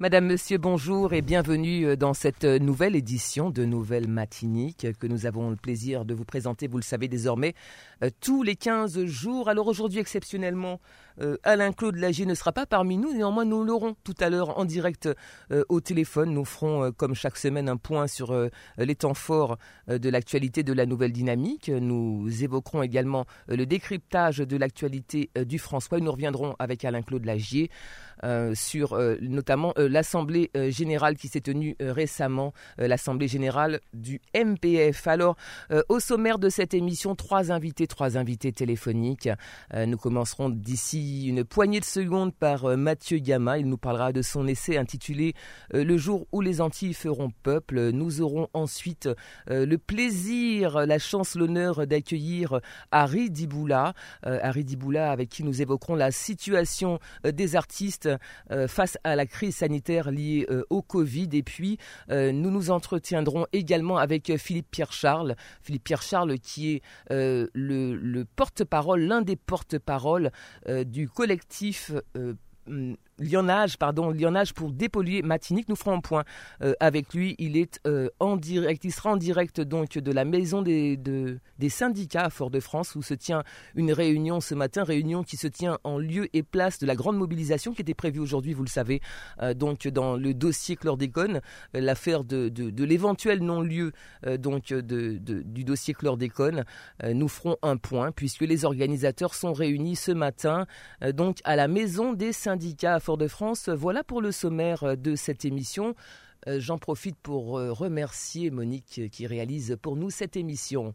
Madame, Monsieur, bonjour et bienvenue euh, dans cette euh, nouvelle édition de Nouvelle Matinique que nous avons le plaisir de vous présenter, vous le savez désormais, euh, tous les 15 jours. Alors aujourd'hui, exceptionnellement, Alain-Claude Lagier ne sera pas parmi nous, néanmoins nous l'aurons tout à l'heure en direct au téléphone. Nous ferons, comme chaque semaine, un point sur les temps forts de l'actualité de la Nouvelle Dynamique. Nous évoquerons également le décryptage de l'actualité du François nous reviendrons avec Alain-Claude Lagier sur notamment l'Assemblée euh, générale qui s'est tenue euh, récemment, euh, l'Assemblée générale du MPF. Alors, au sommaire de cette émission, trois invités, trois invités téléphoniques. nous commencerons d'ici une poignée de secondes par Mathieu Gama. Il nous parlera de son essai intitulé Le jour où les Antilles feront peuple. Nous aurons ensuite le plaisir, la chance, l'honneur d'accueillir Harry Diboula. Harry Diboula avec qui nous évoquerons la situation des artistes face à la crise sanitaire liés euh, au Covid. Et puis, euh, nous nous entretiendrons également avec euh, Philippe Pierre-Charles. Philippe Pierre-Charles qui est le, porte-parole, l'un des porte-parole du collectif Lyonnage, pardon, Lyonnage pour dépolluer Matinique. Nous ferons un point euh, avec lui. Il est euh, en direct, il sera en direct donc de la maison des, des syndicats à Fort-de-France où se tient une réunion ce matin, réunion qui se tient en lieu et place de la grande mobilisation qui était prévue aujourd'hui, vous le savez, euh, donc dans le dossier chlordécone, l'affaire de, de, l'éventuel non-lieu donc de, du dossier chlordécone. nous ferons un point puisque les organisateurs sont réunis ce matin donc à la maison des syndicats à de france Voilà pour le sommaire de cette émission. Euh, j'en profite pour euh, remercier Monique qui réalise pour nous cette émission.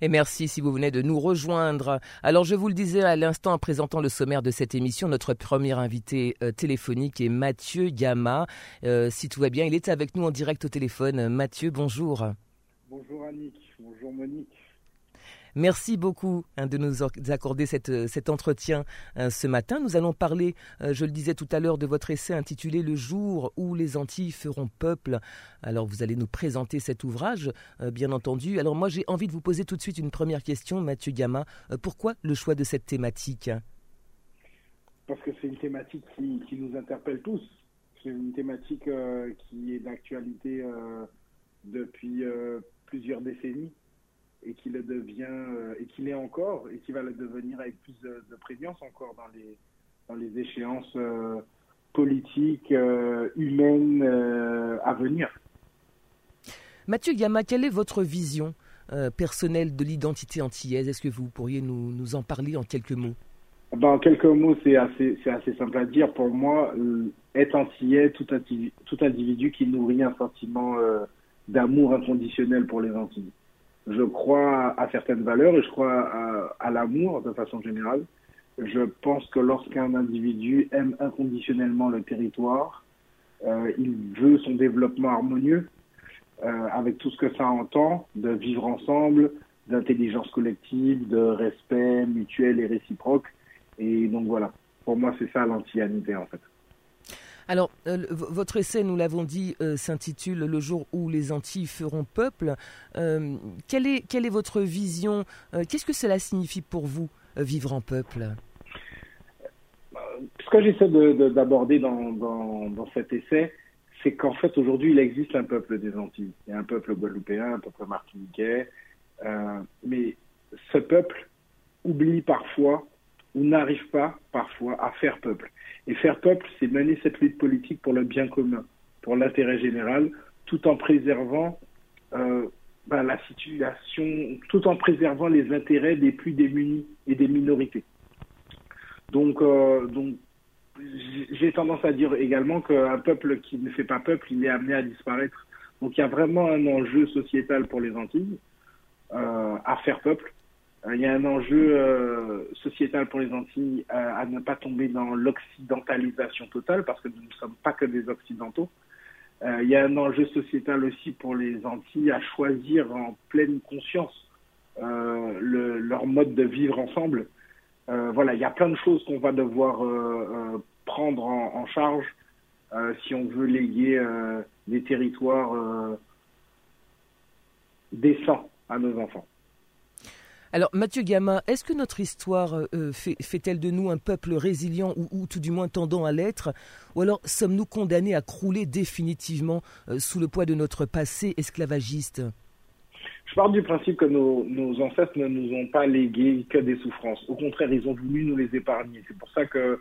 Et merci si vous venez de nous rejoindre. Alors je vous le disais à l'instant en présentant le sommaire de cette émission, notre premier invité euh, téléphonique est Mathieu Gama. Euh, si tout va bien, il est avec nous en direct au téléphone. Mathieu, bonjour. Bonjour Annick, bonjour Monique. Merci beaucoup hein, de nous accorder euh, cet entretien euh, ce matin. Nous allons parler, euh, je le disais tout à l'heure, de votre essai intitulé Le jour où les Antilles feront peuple. Alors vous allez nous présenter cet ouvrage, bien entendu. Alors moi j'ai envie de vous poser tout de suite une première question, Mathieu Gama. pourquoi le choix de cette thématique? Parce que c'est une thématique qui, nous interpelle tous. C'est une thématique qui est d'actualité depuis plusieurs décennies et qui le devient euh, et qu'il est encore et qui va le devenir avec plus de, prégnance encore dans les dans les échéances euh, politiques euh, humaines à venir. Mathieu Gama, quelle est votre vision personnelle de l'identité antillaise? Est-ce que vous pourriez nous, nous, en parler en quelques mots? Ben, En quelques mots, c'est assez, assez simple à dire. Pour moi, être antillais, tout, tout individu qui nourrit un sentiment d'amour inconditionnel pour les Antilles je crois à certaines valeurs et je crois à, l'amour de façon générale. Je pense que lorsqu'un individu aime inconditionnellement le territoire, euh, il veut son développement harmonieux euh, avec tout ce que ça entend de vivre ensemble, d'intelligence collective, de respect mutuel et réciproque. Et donc voilà, pour moi c'est ça l'antianité en fait. Alors, euh, votre essai, nous l'avons dit, euh, s'intitule Le jour où les Antilles feront peuple. Euh, quelle, est, votre vision Qu'est-ce que cela signifie pour vous, vivre en peuple? Ce que j'essaie d'aborder dans, dans, cet essai, c'est qu'en fait, aujourd'hui, il existe un peuple des Antilles. Il y a un peuple guadeloupéen, un peuple martiniquais. mais ce peuple oublie parfois ou n'arrive pas parfois à faire peuple. Et faire peuple, c'est mener cette lutte politique pour le bien commun, pour l'intérêt général, tout en préservant euh, bah, la situation, tout en préservant les intérêts des plus démunis et des minorités. Donc, euh, donc j'ai tendance à dire également qu'un peuple qui ne fait pas peuple, il est amené à disparaître. Donc il y a vraiment un enjeu sociétal pour les Antilles euh, à faire peuple. Euh, il y a un enjeu euh, sociétal pour les Antilles à ne pas tomber dans l'occidentalisation totale parce que nous ne sommes pas que des occidentaux. il y a un enjeu sociétal aussi pour les Antilles à choisir en pleine conscience le, leur mode de vivre ensemble euh, voilà, il y a plein de choses qu'on va devoir euh, euh, prendre en, charge si on veut léguer des territoires décents à nos enfants. Alors Mathieu Gama, est-ce que notre histoire fait-elle de nous un peuple résilient ou, tout du moins tendant à l'être? Ou alors sommes-nous condamnés à crouler définitivement sous le poids de notre passé esclavagiste? Je pars du principe que nos, ancêtres ne nous ont pas légué que des souffrances. Au contraire, ils ont voulu nous les épargner. C'est pour ça que,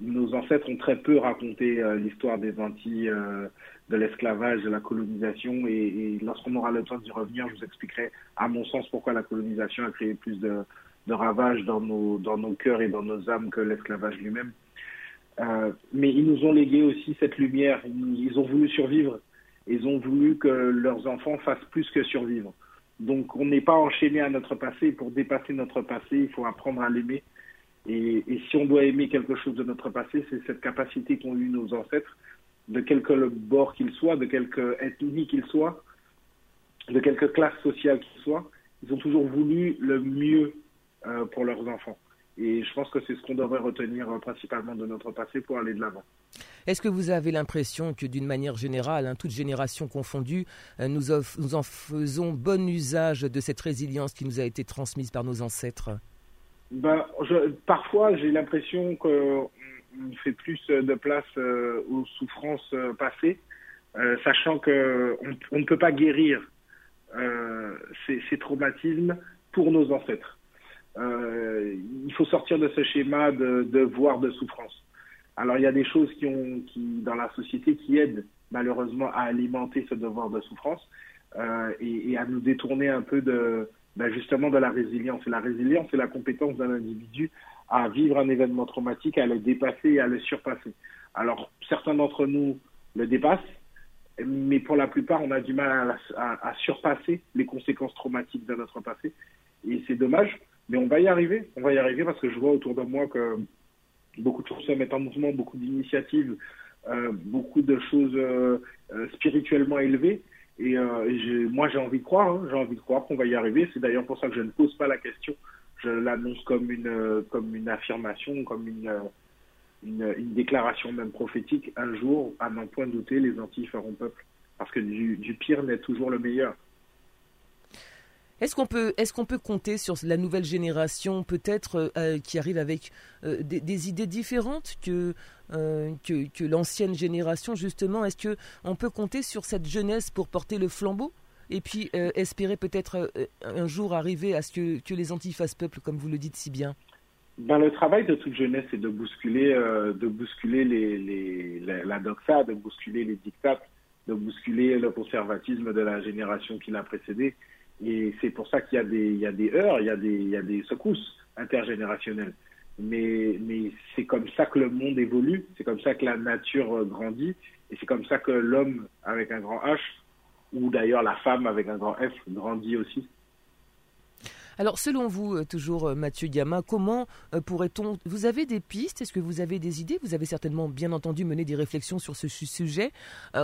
nos ancêtres ont très peu raconté euh, l'histoire des Antilles, euh, de l'esclavage, de la colonisation. Et, lorsqu'on aura le temps d'y revenir, je vous expliquerai, à mon sens, pourquoi la colonisation a créé plus de, ravages dans nos, dans nos cœurs et dans nos âmes que l'esclavage lui-même. Euh, mais ils nous ont légué aussi cette lumière. ils ont voulu survivre ils ont voulu que leurs enfants fassent plus que survivre. Donc on n'est pas enchaîné à notre passé. Pour dépasser notre passé, il faut apprendre à l'aimer. Et, si on doit aimer quelque chose de notre passé, c'est cette capacité qu'ont eu nos ancêtres, de quelque bord qu'ils soient, de quelque ethnie qu'ils soient, de quelque classe sociale qu'ils soient. Ils ont toujours voulu le mieux euh, pour leurs enfants. Et je pense que c'est ce qu'on devrait retenir euh, principalement de notre passé pour aller de l'avant. Est-ce que vous avez l'impression que d'une manière générale, hein, toute génération confondue, euh, nous, nous, en faisons bon usage de cette résilience qui nous a été transmise par nos ancêtres? Ben, Parfois, j'ai l'impression qu'on fait plus de place euh, aux souffrances passées, sachant qu'on on ne peut pas guérir ces, traumatismes pour nos ancêtres. Euh, il faut sortir de ce schéma de devoir de souffrance. Alors il y a des choses qui ont, qui dans la société qui aident malheureusement à alimenter ce devoir de souffrance euh, et, et, à nous détourner un peu de ben justement de la résilience. Et la résilience, c'est la compétence d'un individu à vivre un événement traumatique, à le dépasser et à le surpasser. Alors certains d'entre nous le dépassent, mais pour la plupart, on a du mal à, surpasser les conséquences traumatiques de notre passé. Et c'est dommage mais on va y arriver, on va y arriver parce que je vois autour de moi que beaucoup de choses se mettent en mouvement, beaucoup d'initiatives, euh, beaucoup de choses euh, euh, spirituellement élevées. Et moi, j'ai envie de croire, hein, j'ai envie de croire qu'on va y arriver. C'est d'ailleurs pour ça que je ne pose pas la question. Je l'annonce comme une, comme une affirmation, comme une, une, une, déclaration même prophétique. Un jour, à n'en point douter, les Antilles feront peuple. Parce que du, pire naît toujours le meilleur. Est-ce qu'on peut, est qu'on peut compter sur la nouvelle génération, peut-être euh, euh, qui arrive avec euh, des, idées différentes que, que, que l'ancienne génération justement? Est-ce que on peut compter sur cette jeunesse pour porter le flambeau? Et puis espérer peut-être un jour arriver à ce que, les Antilles fassent peuple, comme vous le dites si bien ben, le travail de toute jeunesse, c'est de bousculer, de bousculer les, la doxa, de bousculer les dictats, de bousculer le conservatisme de la génération qui l'a précédée. Et c'est pour ça qu'il y a des, heures, il y a des, secousses intergénérationnelles. Mais c'est comme ça que le monde évolue, c'est comme ça que la nature grandit, et c'est comme ça que l'homme avec un grand H, ou d'ailleurs la femme avec un grand F, grandit aussi. Alors, selon vous, euh, toujours euh, Mathieu Gama, comment euh, pourrait-on... Vous avez des pistes? Est-ce que vous avez des idées? Vous avez certainement, bien entendu, mené des réflexions sur ce sujet.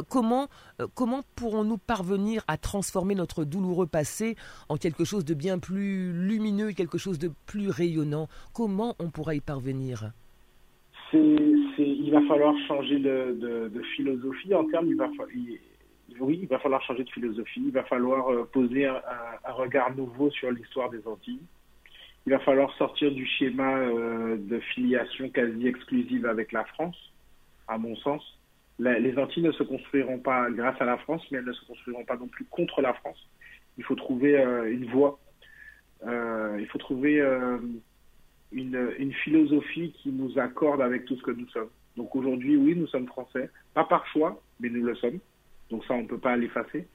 comment comment pourrons-nous parvenir à transformer notre douloureux passé en quelque chose de bien plus lumineux, quelque chose de plus rayonnant? Comment on pourra y parvenir? Il va falloir changer de, philosophie en termes, il va, oui, il va falloir changer de philosophie, il va falloir euh, poser un, regard nouveau sur l'histoire des Antilles. Il va falloir sortir du schéma euh, de filiation quasi exclusive avec la France, à mon sens. les Antilles ne se construiront pas grâce à la France, mais elles ne se construiront pas non plus contre la France. Il faut trouver euh, une voie. il faut trouver une, une philosophie qui nous accorde avec tout ce que nous sommes. Donc aujourd'hui, oui, nous sommes français, pas par choix, mais nous le sommes. Donc ça, on ne peut pas l'effacer.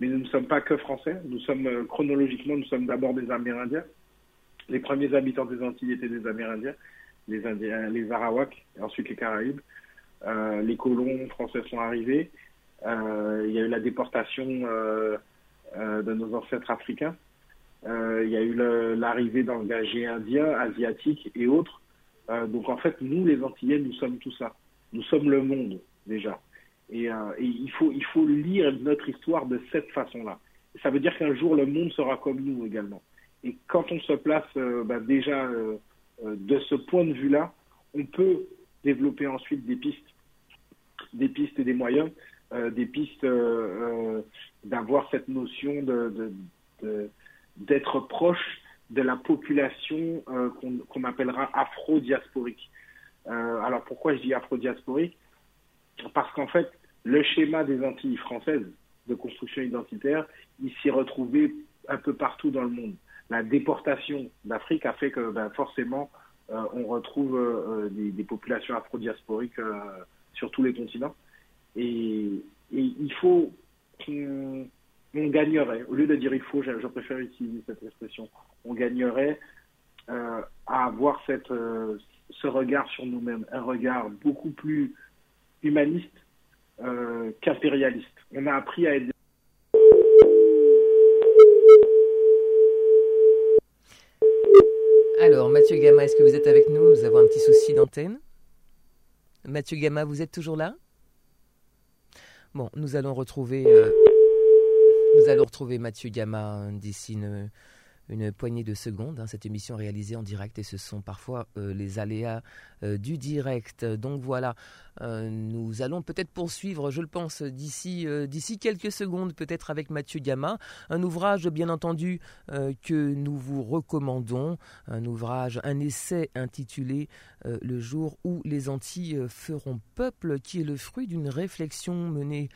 mais nous ne sommes pas que français. Nous sommes euh, chronologiquement, nous sommes d'abord des Amérindiens. Les premiers habitants des Antilles étaient des Amérindiens, les Arawaks, et ensuite les Caraïbes. Euh, les colons français sont arrivés. Euh, il y a eu la déportation de nos ancêtres africains. Il y a eu l'arrivée d'engagés indiens, asiatiques et autres. donc en fait, nous, les Antillais, nous sommes tout ça. Nous sommes le monde déjà. Et, euh, il, faut, lire notre histoire de cette façon-là. Ça veut dire qu'un jour, le monde sera comme nous également. Et quand on se place euh, bah, déjà euh, de ce point de vue-là, on peut développer ensuite des pistes, des pistes et des moyens, des pistes d'avoir cette notion d'être proche de la population qu'on qu appellera afro-diasporique. alors pourquoi je dis afro-diasporique? Parce qu'en fait, le schéma des Antilles françaises de construction identitaire, il s'y retrouvait un peu partout dans le monde. La déportation d'Afrique a fait que ben, forcément, euh, on retrouve euh, des, populations afro-diasporiques euh, sur tous les continents. Et, il faut qu'on on gagnerait, au lieu de dire il faut, je, je préfère utiliser cette expression, on gagnerait à avoir cette, ce regard sur nous-mêmes, un regard beaucoup plus humaniste euh, qu'impérialiste. On a appris à être Alors, Mathieu Gama, est-ce que vous êtes avec nous? Nous avons un petit souci d'antenne. Mathieu Gama, vous êtes toujours là? Bon, nous allons retrouver, euh, nous allons retrouver Mathieu Gama d'ici une, une poignée de secondes. Hein, cette émission réalisée en direct et ce sont parfois euh, les aléas euh, du direct. Donc voilà, euh, nous allons peut-être poursuivre, je le pense, d'ici d'ici quelques secondes, peut-être avec Mathieu Gama. Un ouvrage, bien entendu, que nous vous recommandons. Un ouvrage, un essai intitulé Le jour où les Antilles feront peuple, qui est le fruit d'une réflexion menée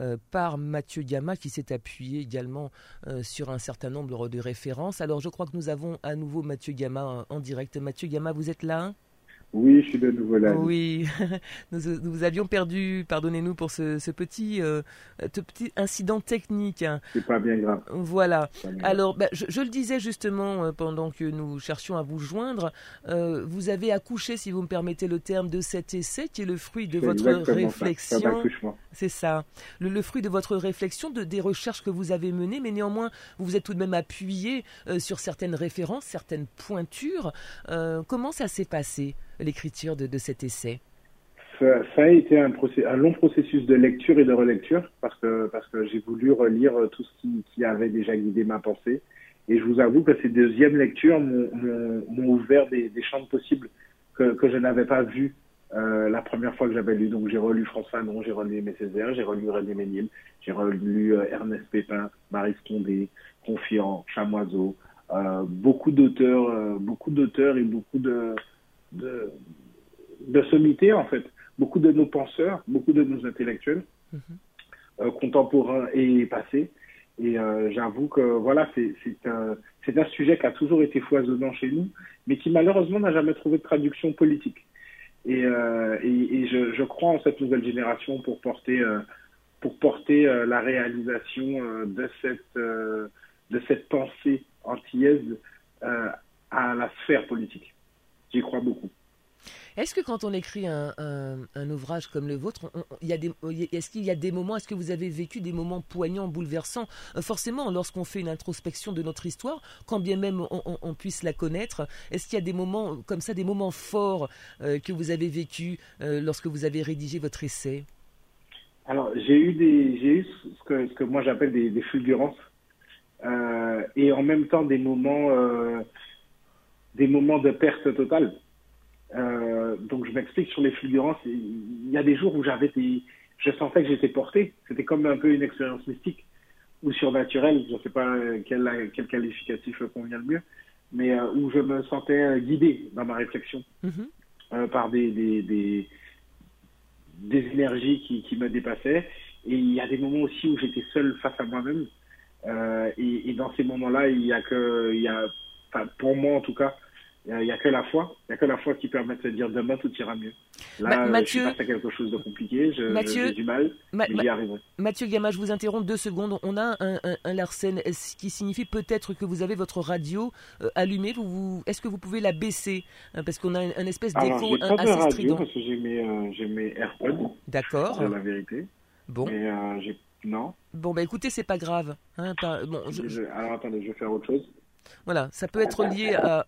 euh, par Mathieu Gama qui s'est appuyé également euh, sur un certain nombre de références. Alors je crois que nous avons à nouveau Mathieu Gama en, en direct. Mathieu Gama, vous êtes là? Oui, je suis de nouveau là. Oui, nous, nous avions perdu, pardonnez-nous pour ce, ce petit, euh, ce petit incident technique. C'est pas bien grave. Voilà. Bien Alors, bah, je, je, le disais justement euh, pendant que nous cherchions à vous joindre, euh, vous avez accouché, si vous me permettez le terme, de cet essai qui est le fruit de votre réflexion. C'est ça. Le, le, fruit de votre réflexion, de, des recherches que vous avez menées, mais néanmoins, vous vous êtes tout de même appuyé euh, sur certaines références, certaines pointures. Comment ça s'est passé? L'écriture de, de, cet essai ça, ça, a été un, process, un, long processus de lecture et de relecture parce que, parce que j'ai voulu relire tout ce qui, qui, avait déjà guidé ma pensée. Et je vous avoue que ces deuxièmes lectures m'ont ouvert des, des, champs possibles que, que je n'avais pas vus euh, la première fois que j'avais lu. Donc j'ai relu François Fanon, j'ai relu Aimé Césaire, j'ai relu René Ménil, j'ai relu euh, Ernest Pépin, Marie Condé, Confiant, Chamoiseau, euh, beaucoup d'auteurs, beaucoup d'auteurs et beaucoup de de, de sommité, en fait. Beaucoup de nos penseurs, beaucoup de nos intellectuels, mm -hmm. euh, contemporains et passés. Et euh, j'avoue que voilà, c'est un, un sujet qui a toujours été foisonnant chez nous, mais qui malheureusement n'a jamais trouvé de traduction politique. Et, euh, et, et je, je, crois en cette nouvelle génération pour porter, euh, pour porter la réalisation de, cette, de cette pensée antillaise à la sphère politique. J'y crois beaucoup. Est-ce que quand on écrit un, un, un ouvrage comme le vôtre, est-ce qu'il y a des moments, est-ce que vous avez vécu des moments poignants, bouleversants? Euh, Forcément, lorsqu'on fait une introspection de notre histoire, quand bien même on, on, on puisse la connaître, est-ce qu'il y a des moments comme ça, des moments forts euh, que vous avez vécu euh, lorsque vous avez rédigé votre essai? Alors, j'ai eu, des, j'ai eu ce, que, ce que moi j'appelle des, des fulgurances, euh, et en même temps des moments, des moments de perte totale. Euh, donc je m'explique sur les fulgurances. Il y a des jours où j'avais des, je sentais que j'étais porté. C'était comme un peu une expérience mystique ou surnaturelle. Je ne sais pas quel, quel qualificatif convient le mieux, mais euh, où je me sentais guidé dans ma réflexion mm -hmm. euh, par des, des, des, des énergies qui, qui, me dépassaient. Et il y a des moments aussi où j'étais seul face à moi-même. Euh, et, et, dans ces moments-là, il y a que, il y a, pour moi en tout cas, il n'y a, a, que la foi, il a que la foi qui permet de se dire demain tout ira mieux. Là, Mathieu, je suis à quelque chose de compliqué, j'ai du mal, mais j'y arriverai. Mathieu Gamma, je vous interromps deux secondes. On a un, un, un Larsen, ce qui signifie peut-être que vous avez votre radio euh, allumée. Vous, est-ce que vous pouvez la baisser hein, Parce qu'on a un, espèce d'écho assez radio parce que j'ai mes, euh, j'ai mes AirPods. D'accord. C'est la vérité. Bon. Mais euh, j'ai... Non. Bon, bah écoutez, c'est pas grave. Hein, bon, Alors attendez, je vais faire autre chose. Voilà, ça peut être lié à...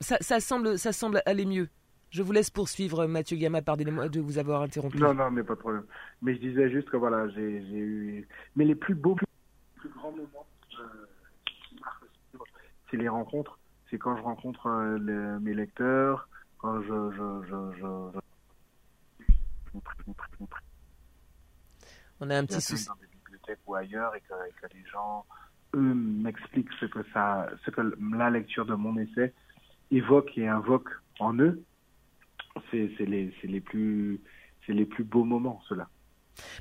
Ça, ça, semble, ça semble aller mieux. Je vous laisse poursuivre, Mathieu Gamma, pardonnez-moi de vous avoir interrompu. Non, non, mais pas de problème. Mais je disais juste que voilà, j'ai eu. Mais les plus beaux, les plus grands moments, euh, c'est les rencontres. C'est quand je rencontre euh, mes lecteurs, quand je. je, je, je... On a un petit souci. Dans des bibliothèques ou ailleurs et que, et que les gens, eux, m'expliquent ce que ça, ce que la lecture de mon essai évoque et invoque en eux c'est les, les, plus, les plus beaux moments, cela.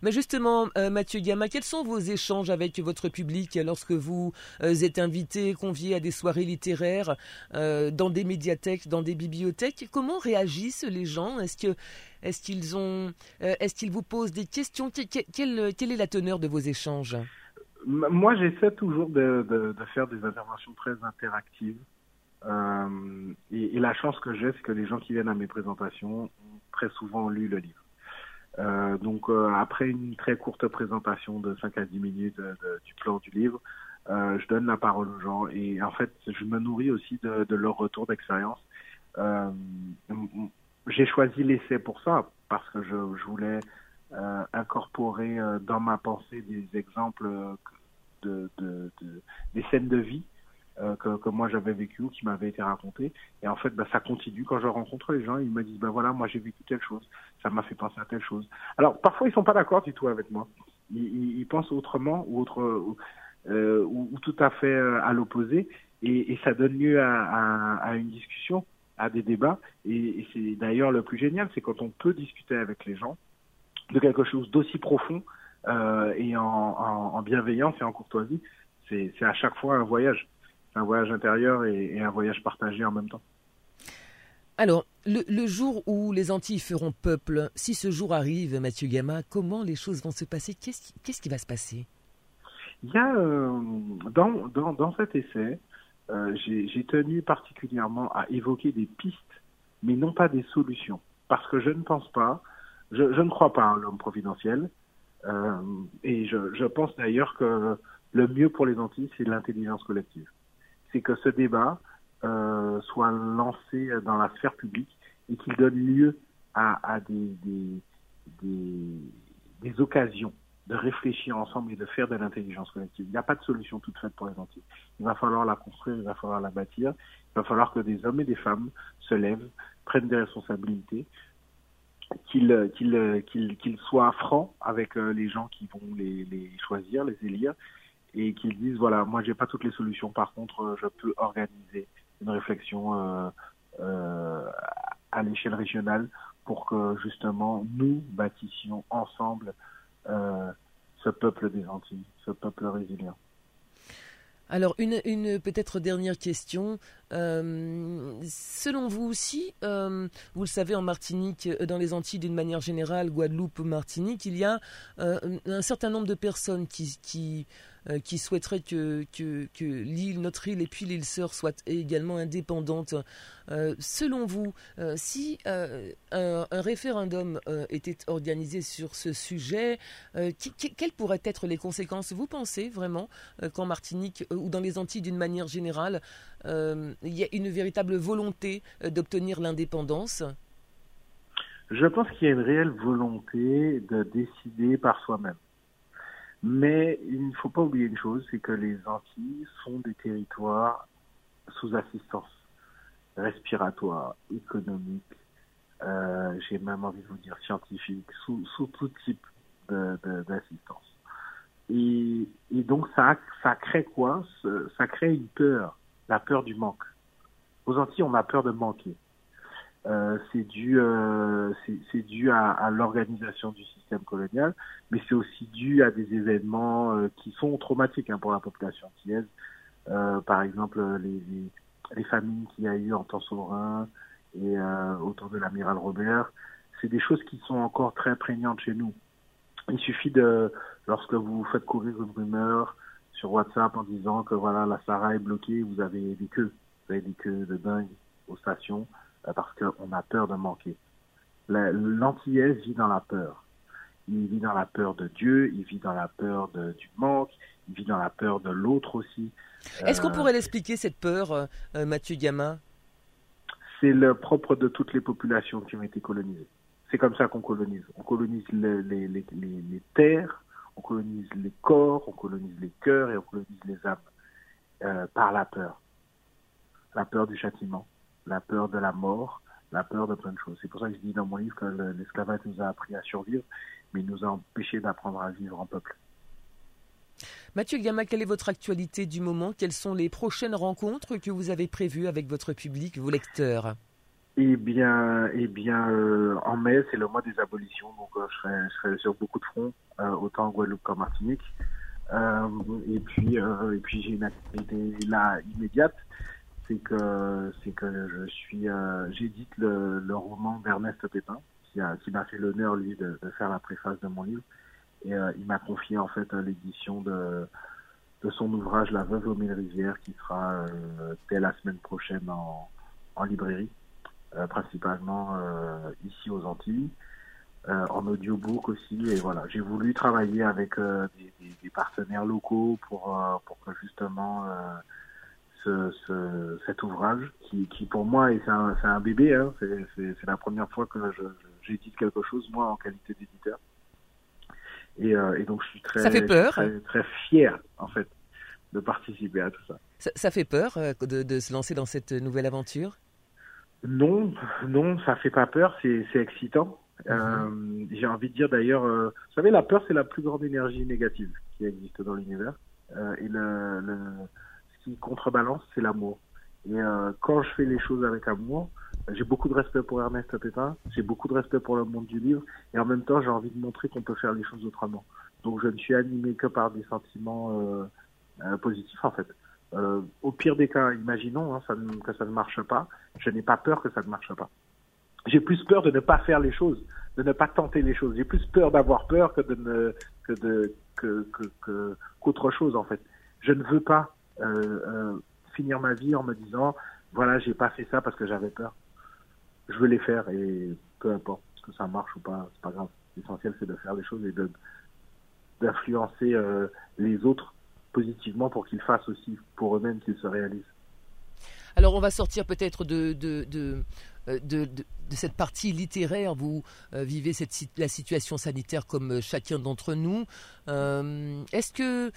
Mais justement, euh, Mathieu Gamma, quels sont vos échanges avec votre public lorsque vous euh, êtes invité, convié à des soirées littéraires, euh, dans des médiathèques, dans des bibliothèques? Comment réagissent les gens? Est-ce qu'ils ont, est-ce qu'ils vous posent des questions? Quelle, quelle, est la teneur de vos échanges? Moi, j'essaie toujours de, de, faire des interventions très interactives. Euh, et, la chance que j'ai, c'est que les gens qui viennent à mes présentations ont très souvent lu le livre. Euh, donc euh, après une très courte présentation de 5 à 10 minutes du plan du livre, je donne la parole aux gens et en fait je me nourris aussi de, leur retour d'expérience. J'ai choisi l'essai pour ça parce que je, voulais incorporer dans ma pensée des exemples de, des scènes de vie euh, que, moi j'avais vécu ou qui m'avait été raconté. Et en fait, bah, ça continue. Quand je rencontre les gens, ils me disent, ben voilà, moi j'ai vécu telle chose, ça m'a fait penser à telle chose. Alors parfois ils sont pas d'accord du tout avec moi. Ils, pensent autrement ou autre euh, ou, ou, tout à fait euh, à l'opposé, et, ça donne lieu à, une discussion, à des débats. Et, c'est d'ailleurs le plus génial, c'est quand on peut discuter avec les gens de quelque chose d'aussi profond euh, et en bienveillance et en courtoisie. C'est à chaque fois un voyage un voyage intérieur et, un voyage partagé en même temps. Alors, le, jour où les Antilles feront peuple, si ce jour arrive, Mathieu Gama, comment les choses vont se passer? Qu'est-ce qui va se passer? Il y a, euh, dans, dans, dans, cet essai, euh, j'ai tenu particulièrement à évoquer des pistes, mais non pas des solutions. Parce que je ne pense pas, je, je ne crois pas à l'homme providentiel, euh, et je, je pense d'ailleurs que le mieux pour les Antilles, c'est l'intelligence collective c'est que ce débat euh, soit lancé dans la sphère publique et qu'il donne lieu à, des, occasions de réfléchir ensemble et de faire de l'intelligence collective. Il n'y a pas de solution toute faite pour les Antilles. Il va falloir la construire, il va falloir la bâtir, il va falloir que des hommes et des femmes se lèvent, prennent des responsabilités, qu'ils soient francs avec euh, les gens qui vont les choisir, les élire, et qu'ils disent voilà, moi j'ai pas toutes les solutions, par contre euh, je peux organiser une réflexion euh, euh, à l'échelle régionale pour que justement nous bâtissions ensemble ce peuple des Antilles, ce peuple résilient. Alors, une, une peut-être dernière question. Selon vous aussi, vous le savez, en Martinique, dans les Antilles d'une manière générale, Guadeloupe, Martinique, il y a un certain nombre de personnes qui euh, qui souhaiterait que, que, que l'île, notre île et puis l'île sœur soient également indépendantes. Euh, selon vous, euh, si un, un, référendum était organisé sur ce sujet, quelles pourraient être les conséquences? Vous pensez vraiment qu'en Martinique ou dans les Antilles d'une manière générale, il y a une véritable volonté d'obtenir l'indépendance? Je pense qu'il y a une réelle volonté de décider par soi-même. Mais il ne faut pas oublier une chose, c'est que les Antilles sont des territoires sous assistance respiratoire, économique, euh, j'ai même envie de vous dire scientifique, sous, sous tout type d'assistance. Et, et, donc ça, ça crée quoi? Ça crée une peur, la peur du manque. Aux Antilles, on a peur de manquer. Euh, c'est dû, euh, c'est dû à, à l'organisation du système colonial, mais c'est aussi dû à des événements euh, qui sont traumatiques hein, pour la population antillaise. Euh, par exemple, les, les, les, famines qu'il y a eu en temps souverain et autour de l'amiral Robert. C'est des choses qui sont encore très prégnantes chez nous. Il suffit de, lorsque vous faites courir une rumeur sur WhatsApp en disant que voilà, la Sarah est bloquée, vous avez des queues, vous avez des queues de dingue aux stations parce qu'on a peur de manquer. L'antillais vit dans la peur. Il vit dans la peur de Dieu, il vit dans la peur de, du manque, il vit dans la peur de l'autre aussi. Est-ce qu'on euh, pourrait l'expliquer, cette peur, euh, euh, Mathieu Gamin C'est le propre de toutes les populations qui ont été colonisées. C'est comme ça qu'on colonise. On colonise les, les, les, les, terres, on colonise les corps, on colonise les cœurs et on colonise les âmes par la peur. La peur du châtiment, la peur de la mort, la peur de plein de choses. C'est pour ça que je dis dans mon livre que l'esclavage nous a appris à survivre, mais il nous a empêché d'apprendre à vivre en peuple. Mathieu Gama, quelle est votre actualité du moment? Quelles sont les prochaines rencontres que vous avez prévues avec votre public, vos lecteurs? Eh bien, eh bien euh, en mai, c'est le mois des abolitions, donc euh, je, serai, je, serai, sur beaucoup de fronts, euh, autant en Guadeloupe qu'en Martinique. et puis, et puis j'ai une activité là immédiate c'est que c'est que je suis euh, j'édite le, roman d'Ernest Pépin qui m'a fait l'honneur lui de, faire la préface de mon livre. Et euh, il m'a confié en fait l'édition de de son ouvrage La Veuve aux mille rivières qui sera euh, dès la semaine prochaine en, en librairie euh, principalement ici aux Antilles en audiobook aussi. Et voilà j'ai voulu travailler avec des, des, des, partenaires locaux pour pour que justement ce, cet ouvrage qui, qui, pour moi c'est un, un, bébé. Hein. C'est la première fois que j'édite quelque chose moi en qualité d'éditeur. Et, euh, et, donc je suis très, ça fait peur. très, très, fier en fait de participer à tout ça. Ça, ça fait peur euh, de, de, se lancer dans cette nouvelle aventure? Non, non, ça fait pas peur. C'est excitant. Mm-hmm. Euh, J'ai envie de dire d'ailleurs, vous savez, la peur c'est la plus grande énergie négative qui existe dans l'univers. Et le, le qui contrebalance, c'est l'amour. Et euh, quand je fais les choses avec amour, j'ai beaucoup de respect pour Ernest Pépin, j'ai beaucoup de respect pour le monde du livre, et en même temps, j'ai envie de montrer qu'on peut faire les choses autrement. Donc, je ne suis animé que par des sentiments euh, euh, positifs, en fait. Euh, au pire des cas, imaginons hein, que ça ne marche pas, je n'ai pas peur que ça ne marche pas. J'ai plus peur de ne pas faire les choses, de ne pas tenter les choses. J'ai plus peur d'avoir peur que de ne que de que que qu'autre chose en fait. Je ne veux pas finir ma vie en me disant voilà j'ai pas fait ça parce que j'avais peur. Je veux les faire et peu importe que ça marche ou pas, c'est pas grave. L'essentiel c'est de faire les choses et de d'influencer euh, les autres positivement pour qu'ils fassent aussi pour eux-mêmes qu'ils se réalisent. Alors on va sortir peut-être de, de, de, euh, de, cette partie littéraire. Vous euh, vivez la situation sanitaire comme euh, chacun d'entre nous. Est-ce que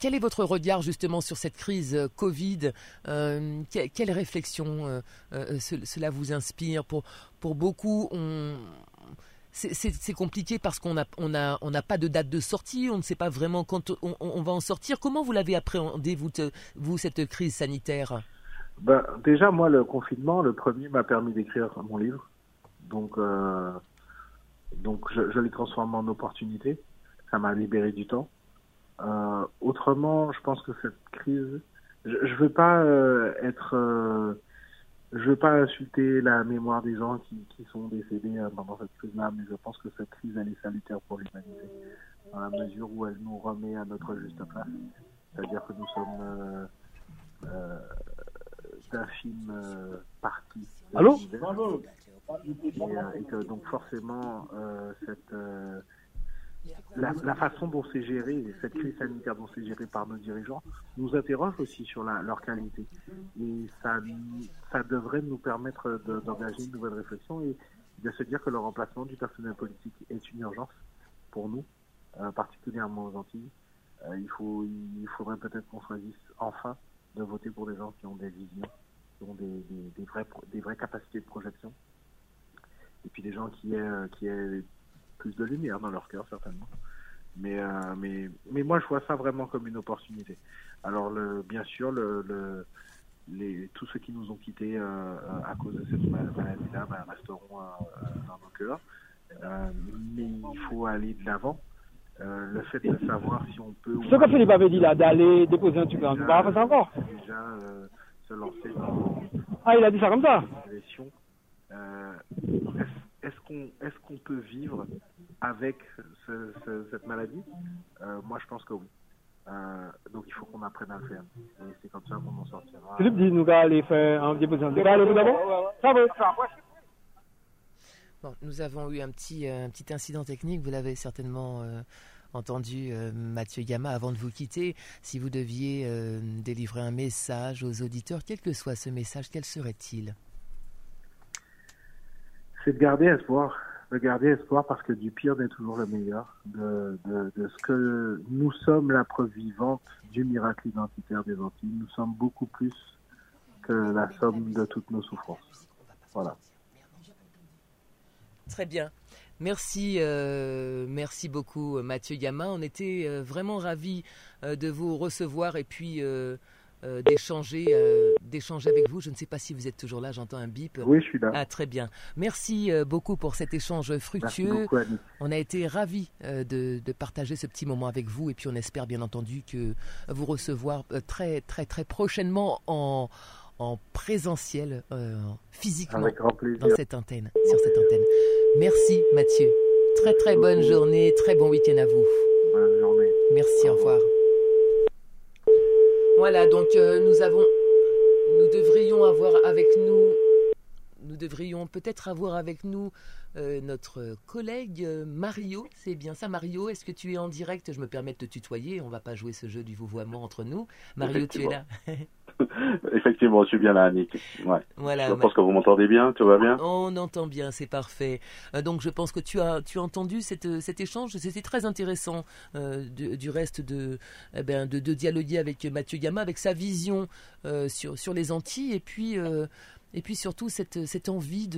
quel est votre regard justement sur cette crise Covid Quelle réflexion cela vous inspire? Pour pour beaucoup, c'est compliqué parce qu'on n'a on a, on pas de date de sortie, on ne sait pas vraiment quand on, va en sortir. Comment vous l'avez appréhendé, vous, cette crise sanitaire? Ben, déjà, moi, le confinement, le premier m'a permis d'écrire mon livre. Donc, euh, donc je, je l'ai transformé en opportunité. Ça m'a libéré du temps. Euh, autrement, je pense que cette crise, je, je veux pas euh, être, euh, je veux pas insulter la mémoire des gens qui, qui sont décédés euh, pendant cette crise-là, mais je pense que cette crise elle est salutaire pour l'humanité, dans la mesure où elle nous remet à notre juste place. C'est-à-dire que nous sommes d'un film euh, parti. Allô euh, et, que donc forcément euh, cette euh, la, la, façon dont c'est géré, cette crise sanitaire dont c'est géré par nos dirigeants, nous interroge aussi sur la, leur qualité. Et ça, ça devrait nous permettre d'engager une nouvelle réflexion et de se dire que le remplacement du personnel politique est une urgence pour nous, euh, particulièrement aux Antilles. Euh, il, faut, il faudrait peut-être qu'on choisisse enfin de voter pour des gens qui ont des visions qui ont des, des, des, vrais, des vraies capacités de projection. Et puis des gens qui aient, qui aient plus de lumière dans leur cœur, certainement. Mais, euh, mais, mais moi, je vois ça vraiment comme une opportunité. Alors, le, bien sûr, le, le, les, tous ceux qui nous ont quittés euh, à cause de cette maladie-là ben, resteront euh, dans nos cœurs. Euh, mais il faut aller de l'avant. Euh, le fait de savoir si on peut. Ce que Philippe avait dit là, d'aller déposer un truc, on va faire ça encore. Déjà, se lancer dans. Ah, il a dit ça comme ça est-ce qu'on est qu'on peut vivre avec cette maladie? Moi, je pense que oui. donc il faut qu'on apprenne à le faire. Et c'est comme ça qu'on en sortira. Philippe dit nous allons aller faire un petit peu d'abord. Ça va. Bon, nous avons eu un petit, un petit incident technique, vous l'avez certainement entendu euh, Mathieu Gamma avant de vous quitter. Si vous deviez euh, délivrer un message aux auditeurs, quel que soit ce message, quel serait-il? C'est de garder espoir. De garder espoir parce que du pire n'est toujours le meilleur. De, de, ce que nous sommes la preuve vivante du miracle identitaire des Antilles. Nous sommes beaucoup plus que la somme de toutes nos souffrances. Voilà. Très bien. Merci, euh, merci beaucoup Mathieu Gamin. On était euh, vraiment ravis euh, de vous recevoir et puis d'échanger, d'échanger avec vous. Je ne sais pas si vous êtes toujours là. J'entends un bip. Oui, je suis là. Ah, très bien. Merci beaucoup pour cet échange fructueux. on a été ravis de, de, partager ce petit moment avec vous et puis on espère bien entendu que vous recevoir très, très, très prochainement en en présentiel, physiquement, dans cette antenne, sur cette antenne. Merci Mathieu. Très très bonne journée, très bon week-end à vous. Bonne journée. Merci, au revoir. Voilà, donc euh, nous avons, nous devrions avoir avec nous, nous devrions peut-être avoir avec nous euh, notre collègue euh, Mario. C'est bien ça, Mario? Est-ce que tu es en direct? Je me permets de te tutoyer. On va pas jouer ce jeu du vouvoiement entre nous. Mario, tu es là Effectivement, je suis bien là, Annick. Ouais. Voilà, je pense que vous m'entendez bien, tout va bien? On entend bien, c'est parfait. Euh, donc je pense que tu as, tu as entendu cette, cet échange, c'était très intéressant euh, du, reste de, eh ben, de, de, dialoguer avec Mathieu Gamma, avec sa vision euh, sur, sur les Antilles, et puis, et puis surtout cette, cette envie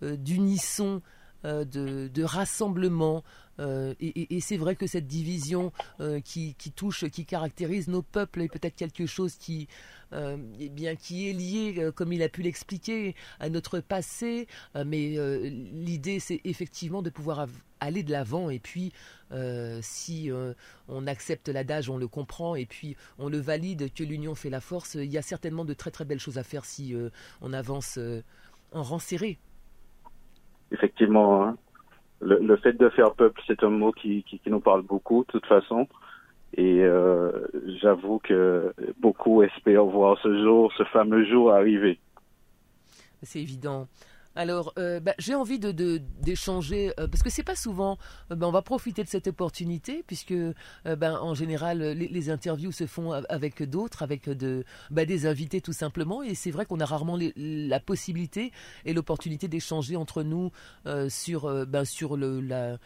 d'unisson. De, de, rassemblement, euh, et, c'est vrai que cette division euh, qui, touche, qui caractérise nos peuples est peut-être quelque chose qui, euh, eh bien, qui est lié, comme il a pu l'expliquer, à notre passé. mais l'idée, c'est effectivement de pouvoir aller de l'avant. Et puis, si on accepte l'adage, on le comprend, et puis on le valide, que l'union fait la force, il y a certainement de très très belles choses à faire si on avance en rang. Effectivement. Hein le, fait de faire peuple, c'est un mot qui, qui, nous parle beaucoup, de toute façon. Et euh, j'avoue que beaucoup espèrent voir ce jour, ce fameux jour arriver. C'est évident. Alors, euh, bah, j'ai envie de d'échanger euh, parce que c'est pas souvent. Euh, bah, on va profiter de cette opportunité puisque, ben, en général, les, interviews se font avec d'autres, avec de, bah, des invités tout simplement. Et c'est vrai qu'on a rarement la possibilité et l'opportunité d'échanger entre nous sur, sur le, la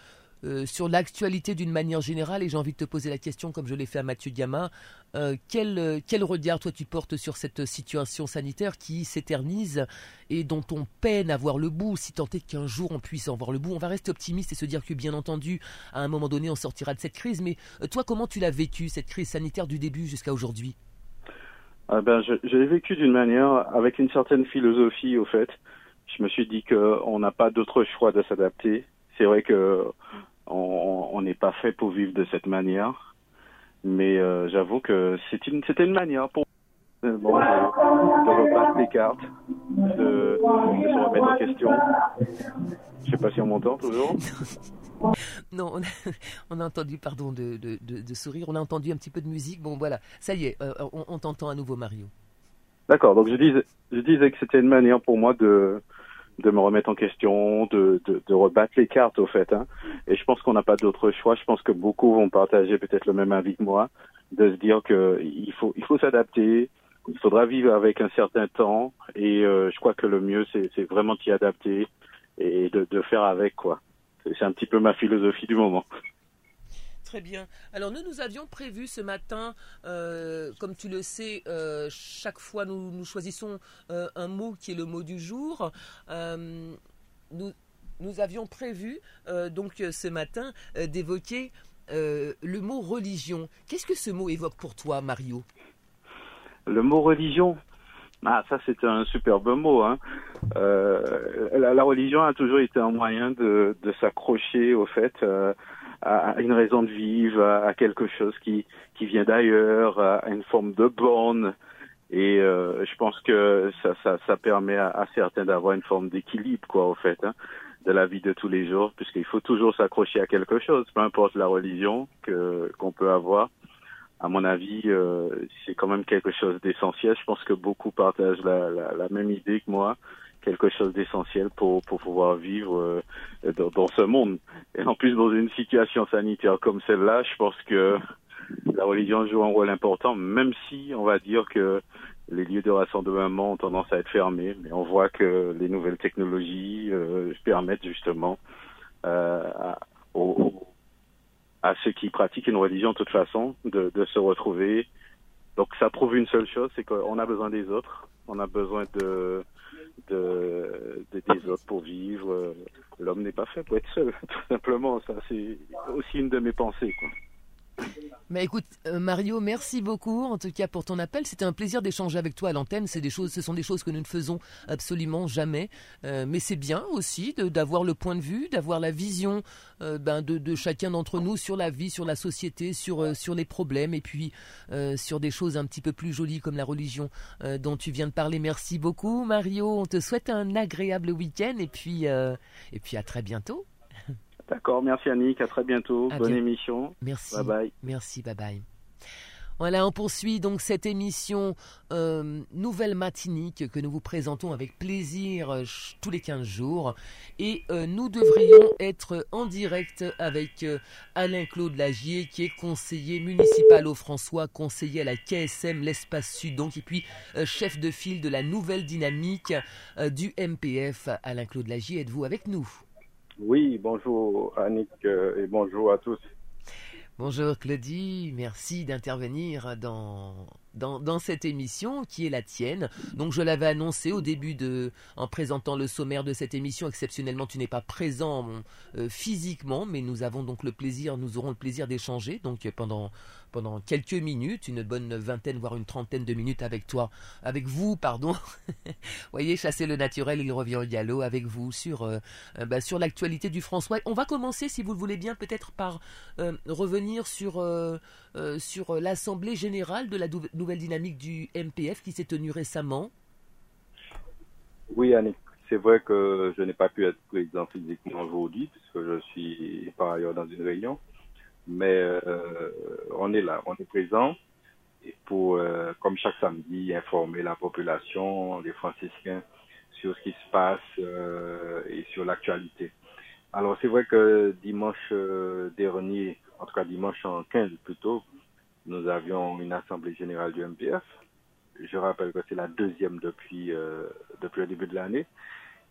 euh, sur l'actualité d'une manière générale, et j'ai envie de te poser la question, comme je l'ai fait à Mathieu Gamin, euh, quel, euh, quel, regard toi tu portes sur cette situation sanitaire qui s'éternise et dont on peine à voir le bout, si tant est qu'un jour on puisse en voir le bout? On va rester optimiste et se dire que bien entendu, à un moment donné, on sortira de cette crise, mais toi, comment tu l'as vécu, cette crise sanitaire du début jusqu'à aujourd'hui? Ah ben, je, l'ai vécu d'une manière avec une certaine philosophie au fait. Je me suis dit qu'on n'a pas d'autre choix de s'adapter. C'est vrai que on n'est pas fait pour vivre de cette manière. Mais euh, j'avoue que c'était une, une manière pour euh, bon, de, de rebattre les cartes, de, se remettre en question. Je sais pas si on m'entend toujours. Non, on a, entendu, pardon, de, de, sourire, on a entendu un petit peu de musique. Bon, voilà, ça y est, euh, on, on t'entend à nouveau, Mario. D'accord, donc je disais, je disais que c'était une manière pour moi de, de me remettre en question, de, de, rebattre les cartes au fait. Hein. Et je pense qu'on n'a pas d'autre choix. Je pense que beaucoup vont partager peut-être le même avis que moi, de se dire que il faut il faut s'adapter. Il faudra vivre avec un certain temps. Et euh, je crois que le mieux c'est vraiment d'y adapter et de, de faire avec quoi. C'est un petit peu ma philosophie du moment. Très bien. Alors nous, nous avions prévu ce matin, euh, comme tu le sais, euh, chaque fois nous, nous choisissons euh, un mot qui est le mot du jour. nous, nous avions prévu donc ce matin d'évoquer le mot religion. Qu'est-ce que ce mot évoque pour toi, Mario? Le mot religion, ah, ça c'est un superbe mot. Hein. la, religion a toujours été un moyen de s'accrocher au fait à, une raison de vivre, à, quelque chose qui, qui vient d'ailleurs, à une forme de borne. Et euh, je pense que ça, ça, ça permet à, à certains d'avoir une forme d'équilibre, quoi, au fait, hein, de la vie de tous les jours, puisqu'il faut toujours s'accrocher à quelque chose, peu importe la religion que qu'on peut avoir. À mon avis, euh, c'est quand même quelque chose d'essentiel. Je pense que beaucoup partagent la, la, la même idée que moi, quelque chose d'essentiel pour, pour pouvoir vivre euh, dans, ce monde. Et en plus, dans une situation sanitaire comme celle-là, je pense que la religion joue un rôle important, même si on va dire que les lieux de rassemblement ont tendance à être fermés, mais on voit que les nouvelles technologies euh, permettent justement euh, à, à ceux qui pratiquent une religion de toute façon de se retrouver. Donc ça prouve une seule chose, c'est qu'on a besoin des autres, on a besoin de, de, de des autres pour vivre. L'homme n'est pas fait pour être seul, tout simplement. Ça c'est aussi une de mes pensées. Quoi. Mais écoute, euh, Mario, merci beaucoup en tout cas pour ton appel. C'était un plaisir d'échanger avec toi à l'antenne. C'est des choses, ce sont des choses que nous ne faisons absolument jamais. Euh, mais c'est bien aussi d'avoir le point de vue, d'avoir la vision euh, ben de, de, chacun d'entre nous sur la vie, sur la société, sur sur les problèmes et puis sur des choses un petit peu plus jolies comme la religion dont tu viens de parler. Merci beaucoup, Mario. On te souhaite un agréable week-end et puis et puis à très bientôt. D'accord, merci Annick, à très bientôt. À Bonne bien. émission. Merci. Bye bye. Merci, bye bye. Voilà, on poursuit donc cette émission euh, Nouvelle Matinique que nous vous présentons avec plaisir euh, tous les 15 jours. Et euh, nous devrions être en direct avec Alain-Claude Lagier, qui est conseiller municipal au François, conseiller à la KSM, l'Espace Sud, donc, et puis chef de file de la nouvelle dynamique du MPF. Alain-Claude Lagier, êtes-vous avec nous? Oui, bonjour Annick euh, et bonjour à tous. Bonjour Claudie, merci d'intervenir dans, dans, cette émission qui est la tienne. Donc je l'avais annoncé au début de, en présentant le sommaire de cette émission. Exceptionnellement, tu n'es pas présent euh, physiquement, mais nous avons donc le plaisir, nous aurons le plaisir d'échanger donc pendant pendant quelques minutes, une bonne vingtaine voire une trentaine de minutes avec toi, avec vous, pardon. voyez, chasser le naturel, il revient au galop avec vous sur euh, bah, sur l'actualité du François. On va commencer, si vous le voulez bien, peut-être par euh, revenir sur euh, sur l'assemblée générale de la nouvelle dynamique du MPF qui s'est tenue récemment. Oui, Annick. C'est vrai que je n'ai pas pu être président physiquement aujourd'hui, puisque je suis par ailleurs dans une réunion mais euh, on est là, on est présent pour, euh, comme chaque samedi, informer la population, les franciscains, sur ce qui se passe euh, et sur l'actualité. Alors c'est vrai que dimanche dernier, en tout cas dimanche en 15 plutôt, nous avions une assemblée générale du MPF. Je rappelle que c'est la deuxième depuis, euh, depuis le début de l'année.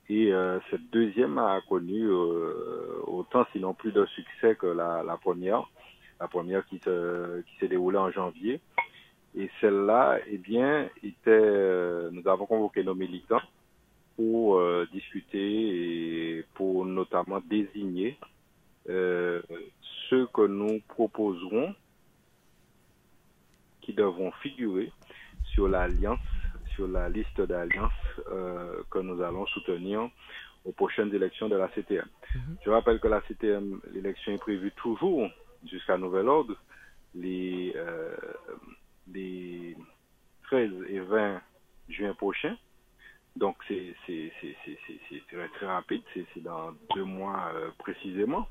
Et euh, cette deuxième a connu euh, autant, sinon plus de succès que la, première, la première qui qui s'est déroulée en janvier. Et celle-là, eh bien, était, nous avons convoqué nos militants pour discuter et pour notamment désigner ceux que nous proposerons qui devront figurer sur l'alliance sur la liste d'alliances euh, que nous allons soutenir aux prochaines élections de la CTM. Mm -hmm. Je rappelle que la CTM, l'élection est prévue toujours jusqu'à nouvel ordre les, euh, les 13 et 20 juin prochains. Donc c'est très, très rapide, c'est dans deux mois euh, précisément.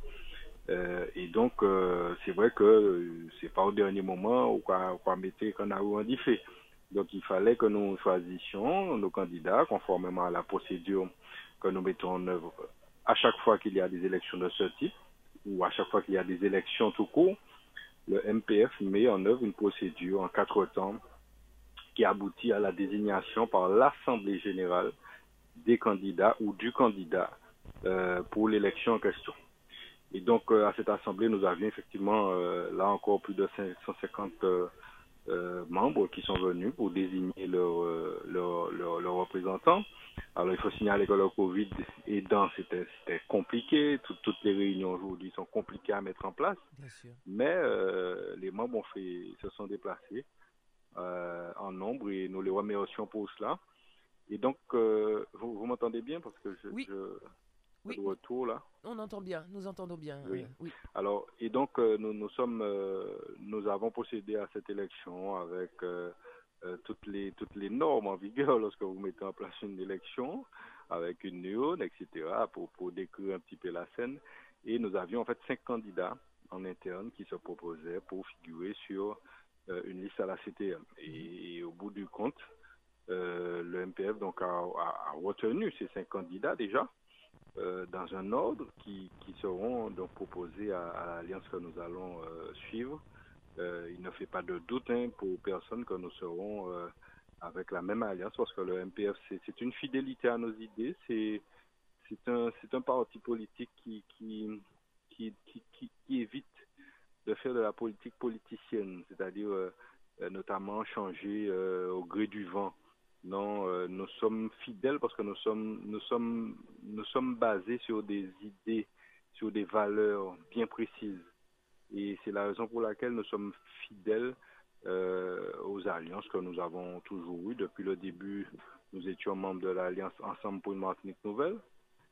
Euh, et donc euh, c'est vrai que c'est pas au dernier moment quoi, quoi mettre qu'on a eu un fait. Donc il fallait que nous choisissions nos candidats conformément à la procédure que nous mettons en œuvre à chaque fois qu'il y a des élections de ce type ou à chaque fois qu'il y a des élections tout court. Le MPF met en œuvre une procédure en quatre temps qui aboutit à la désignation par l'Assemblée générale des candidats ou du candidat euh, pour l'élection en question. Et donc euh, à cette assemblée, nous avions effectivement euh, là encore plus de 550 euh, membres qui sont venus pour désigner leurs leur, leur, leur représentants. Alors il faut signaler que le Covid aidant, c'était compliqué. Tout, toutes les réunions aujourd'hui sont compliquées à mettre en place. Mais euh, les membres ont fait, se sont déplacés euh, en nombre et nous les remercions pour cela. Et donc, euh, vous, vous m'entendez bien? Parce que je, oui. je oui. de retour là. On entend bien, nous entendons bien. Oui. Euh, oui. Alors et donc euh, nous nous sommes euh, nous avons procédé à cette élection avec toutes les toutes les normes en vigueur lorsque vous mettez en place une élection avec une urne, etc. pour pour décrire un petit peu la scène. Et nous avions en fait cinq candidats en interne qui se proposaient pour figurer sur une liste à la CTM. Et, au bout du compte, le MPF donc a, a, retenu ces cinq candidats déjà euh, dans un ordre qui, qui, seront donc proposés à, l'alliance que nous allons euh, suivre. Euh, il ne fait pas de doute hein, pour personne que nous serons avec la même alliance parce que le MPF c'est une fidélité à nos idées, c'est un un parti politique qui qui, qui évite de faire de la politique politicienne, c'est-à-dire notamment changer au gré du vent. Non, euh, nous sommes fidèles parce que nous sommes, nous sommes, nous sommes basés sur des idées, sur des valeurs bien précises. Et c'est la raison pour laquelle nous sommes fidèles euh, aux alliances que nous avons toujours eues. Depuis le début, nous étions membres de l'Alliance Ensemble pour une Martinique Nouvelle,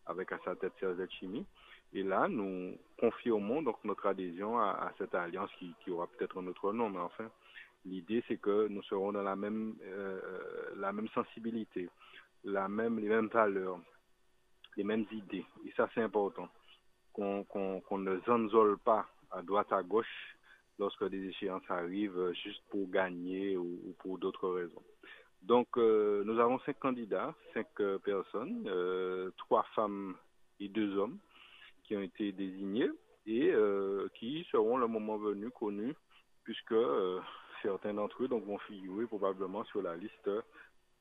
avec à sa tête Serge Chimie. Et là, nous confirmons donc notre adhésion à, cette alliance qui, qui aura peut-être un autre nom, mais enfin, L'idée, c'est que nous serons dans la même, euh, la même sensibilité, la même, les mêmes valeurs, les mêmes idées. Et ça, c'est important. Qu'on qu ne zanzole pas à droite, à gauche lorsque des échéances arrivent juste pour gagner ou, ou pour d'autres raisons. Donc, euh, nous avons cinq candidats, cinq euh, personnes, trois femmes et deux hommes qui ont été désignés et qui seront le moment venu connus puisque certains d'entre eux donc, vont figurer probablement sur la liste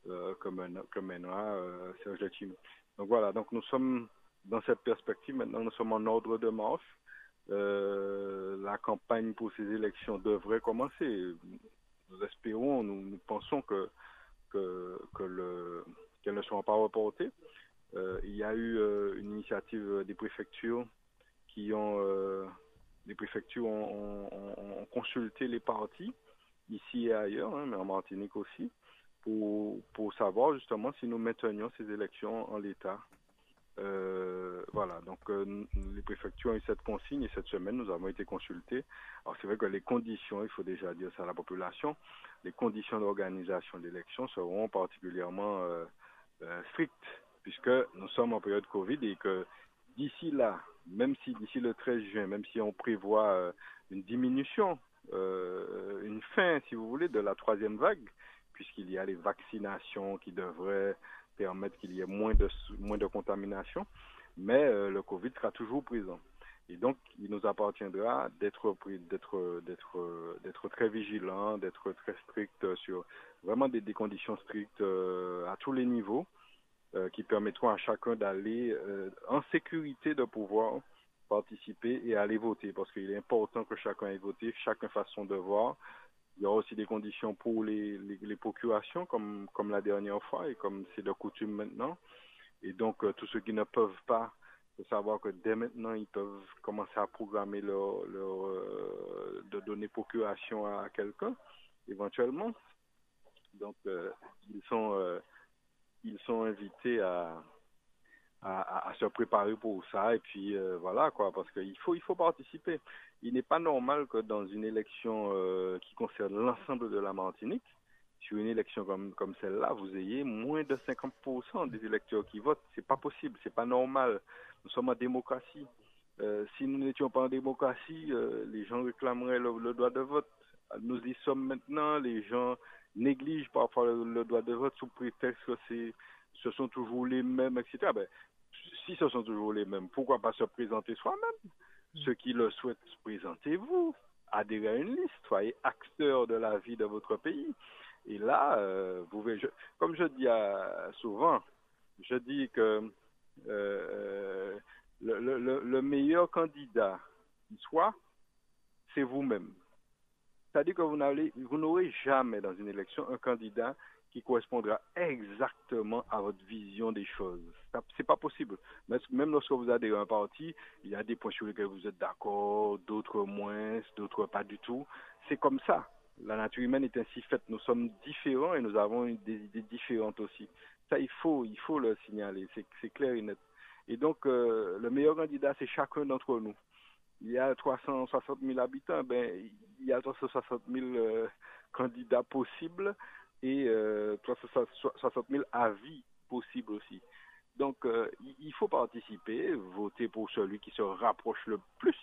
euh, comme, comme euh, Serge Lechim. Donc voilà, donc nous sommes dans cette perspective, maintenant nous sommes en ordre de marche. Euh, la campagne pour ces élections devrait commencer. Nous espérons, nous, pensons que, que, que le, qu'elles ne seront pas reportées. Euh, il y a eu euh, une initiative des préfectures qui ont, les préfectures ont, consulté les partis ici et ailleurs, hein, mais en Martinique aussi, pour, pour savoir justement si nous maintenions ces élections en l'état. Euh, voilà, donc euh, les préfectures ont eu cette consigne et cette semaine nous avons été consultés. Alors c'est vrai que les conditions, il faut déjà dire ça à la population, les conditions d'organisation de l'élection seront particulièrement euh, strictes puisque nous sommes en période Covid et que d'ici là, même si d'ici le 13 juin, même si on prévoit une diminution euh, une fin, si vous voulez, de la troisième vague, puisqu'il y a les vaccinations qui devraient permettre qu'il y ait moins de, moins de contamination, mais euh, le Covid sera toujours présent. Et donc, il nous appartiendra d'être d'être très vigilant, d'être très strict sur vraiment des, conditions strictes euh, à tous les niveaux qui permettront à chacun d'aller en sécurité de pouvoir participer et aller voter parce qu'il est important que chacun ait voté, chacun fasse son devoir. Il y aura aussi des conditions pour les, les, les procurations comme, comme la dernière fois et comme c'est de coutume maintenant. Et donc, euh, tous ceux qui ne peuvent pas, faut savoir que dès maintenant, ils peuvent commencer à programmer leur, leur euh, de donner procuration à quelqu'un, éventuellement. Donc, euh, ils sont, ils sont invités à, à, se préparer pour ça. Et puis euh, voilà quoi parce qu'il faut il faut participer. Il n'est pas normal que dans une élection euh, qui concerne l'ensemble de la Martinique sur une élection comme comme celle-là vous ayez moins de 50% des électeurs qui votent. C'est pas possible c'est pas normal. Nous sommes en démocratie. Euh, si nous n'étions pas en démocratie les gens réclameraient le, droit de vote. Nous y sommes maintenant. Les gens négligent parfois le, droit de vote sous prétexte que ce sont toujours les mêmes, etc. si ce sont toujours les mêmes, pourquoi pas se présenter soi-même? Ceux qui le souhaitent, présentez-vous, adhérez à une liste, soyez acteur de la vie de votre pays. Et là, euh, vous verrez, je, comme je dis à, souvent, je dis que euh, le, le, le, meilleur candidat qui soit, c'est vous-même. C'est-à-dire que vous n'aurez jamais dans une élection un candidat qui correspondra exactement à votre vision des choses. C'est pas possible. Même lorsque vous adhérez à un parti, il y a des points sur lesquels vous êtes d'accord, d'autres moins, d'autres pas du tout. C'est comme ça. La nature humaine est ainsi faite. Nous sommes différents et nous avons des idées différentes aussi. Ça, il faut, il faut le signaler. C'est clair et net. Et donc, euh, le meilleur candidat, c'est chacun d'entre nous. Il y a 360 000 habitants, ben, il y a 360 000 euh, candidats possibles et 60 000 avis possibles aussi. Donc, il faut participer, voter pour celui qui se rapproche le plus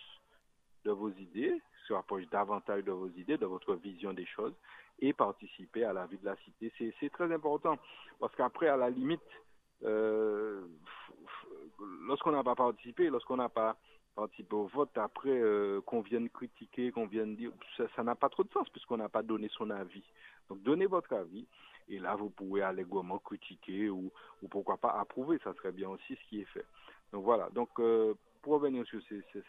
de vos idées, se rapproche davantage de vos idées, de votre vision des choses, et participer à la vie de la cité. C'est très important, parce qu'après, à la limite, euh, lorsqu'on n'a pas participé, lorsqu'on n'a pas participé au vote, après euh, qu'on vienne critiquer, qu'on vienne dire, ça n'a pas trop de sens puisqu'on n'a pas donné son avis. Donc donnez votre avis et là vous pouvez allègrement critiquer ou, ou pourquoi pas approuver, ça serait bien aussi ce qui est fait. Donc voilà, donc euh, pour revenir sur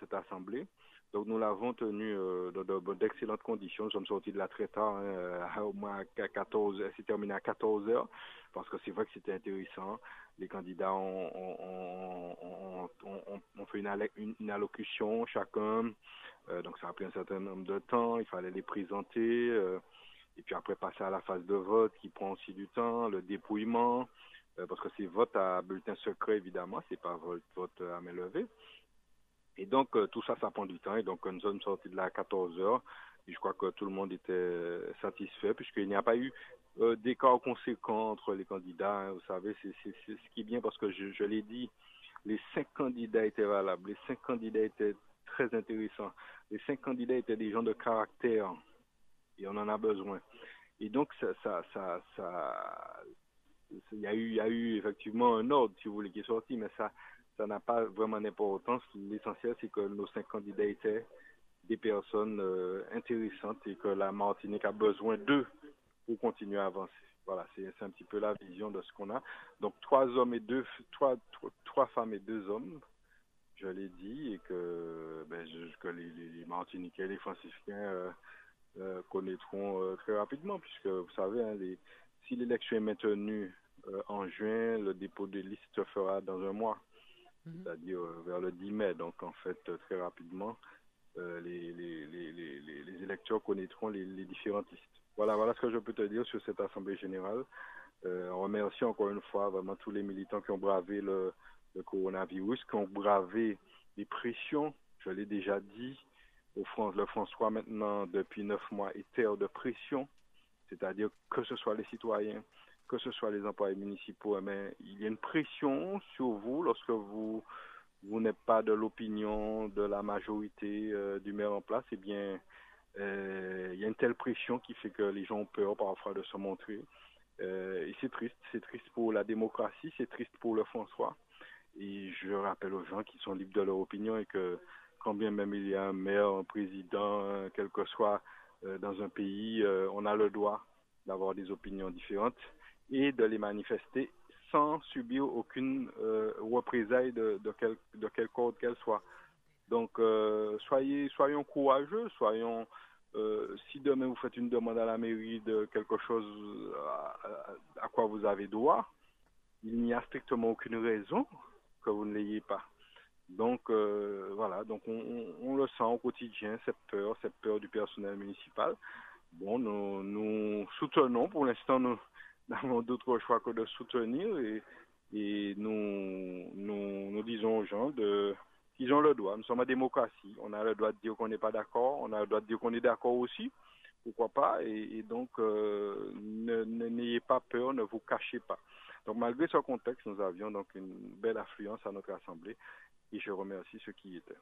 cette assemblée, donc nous l'avons tenu euh, dans d'excellentes conditions. Nous sommes sortis de là très tard, hein, au moins à 14, c'est terminé à 14 heures, parce que c'est vrai que c'était intéressant. Les candidats ont, fait une, allocution chacun, euh, donc ça a pris un certain nombre de temps. Il fallait les présenter, euh, et puis après passer à la phase de vote qui prend aussi du temps, le dépouillement, euh, parce que c'est vote à bulletin secret évidemment, c'est pas vote, vote à main levée. Et donc, euh, tout ça, ça prend du temps. Et donc, nous sommes sortis de là à 14 heures. Et je crois que tout le monde était satisfait puisqu'il n'y a pas eu euh, d'écart conséquent entre les candidats. Hein. vous savez, c'est ce qui est bien parce que je, je l'ai dit, les cinq candidats étaient valables. Les cinq candidats étaient très intéressants. Les cinq candidats étaient des gens de caractère et on en a besoin. Et donc, ça, ça, ça, ça, il y a eu, il y a eu effectivement un ordre, si vous voulez, qui est sorti, mais ça, ça n'a pas vraiment d'importance. L'essentiel, c'est que nos cinq candidats étaient des personnes euh, intéressantes et que la Martinique a besoin d'eux pour continuer à avancer. Voilà, c'est un petit peu la vision de ce qu'on a. Donc trois hommes et deux, trois, trois, femmes et deux hommes, je l'ai dit, et que, ben, je, que les, les, Martiniquais, les Franciscains euh, euh, connaîtront très rapidement, puisque vous savez, hein, les, si l'élection est maintenue en juin, le dépôt des listes se fera dans un mois. Mhm. c'est-à-dire euh, vers le 10 mai. Donc, en fait, euh, très rapidement, euh, les, électeurs connaîtront les, différentes listes. Voilà, voilà ce que je peux te dire sur cette Assemblée générale. On remercie encore une fois vraiment tous les militants qui ont bravé le, coronavirus, qui ont bravé les pressions. Je l'ai déjà dit, le François maintenant, depuis neuf mois, est terre de pression. C'est-à-dire que ce soit les citoyens, que ce soit les employés municipaux, mais eh il y a une pression sur vous lorsque vous vous n'êtes pas de l'opinion de la majorité euh, du maire en place, eh bien, euh, il y a une telle pression qui fait que les gens ont peur parfois de se montrer. Euh, et c'est triste, c'est triste pour la démocratie, c'est triste pour le François. Et je rappelle aux gens qui sont libres de leur opinion et que quand bien même il y a un maire, un président, quel que soit dans un pays, on a le droit d'avoir des opinions différentes et de les manifester sans subir aucune euh, représailles de, de, quel, de quelque ordre qu'elle soit. Donc, euh, soyez, soyons courageux, soyons. Euh, si demain vous faites une demande à la mairie de quelque chose à, à, quoi vous avez droit, il n'y a strictement aucune raison que vous ne l'ayez pas. Donc euh, voilà, donc on, le sent au quotidien, cette peur, cette peur du personnel municipal. Bon, nous, nous soutenons pour l'instant, nous, n'avons d'autre choix que de soutenir et, nous, nous, disons aux gens de qu'ils ont le droit. Nous sommes en démocratie. On a le droit de dire qu'on n'est pas d'accord. On a le droit de dire qu'on est d'accord aussi. Pourquoi pas? Et, donc, euh, n'ayez pas peur, ne vous cachez pas. Donc, malgré ce contexte, nous avions donc une belle affluence à notre assemblée et je remercie ceux qui y étaient.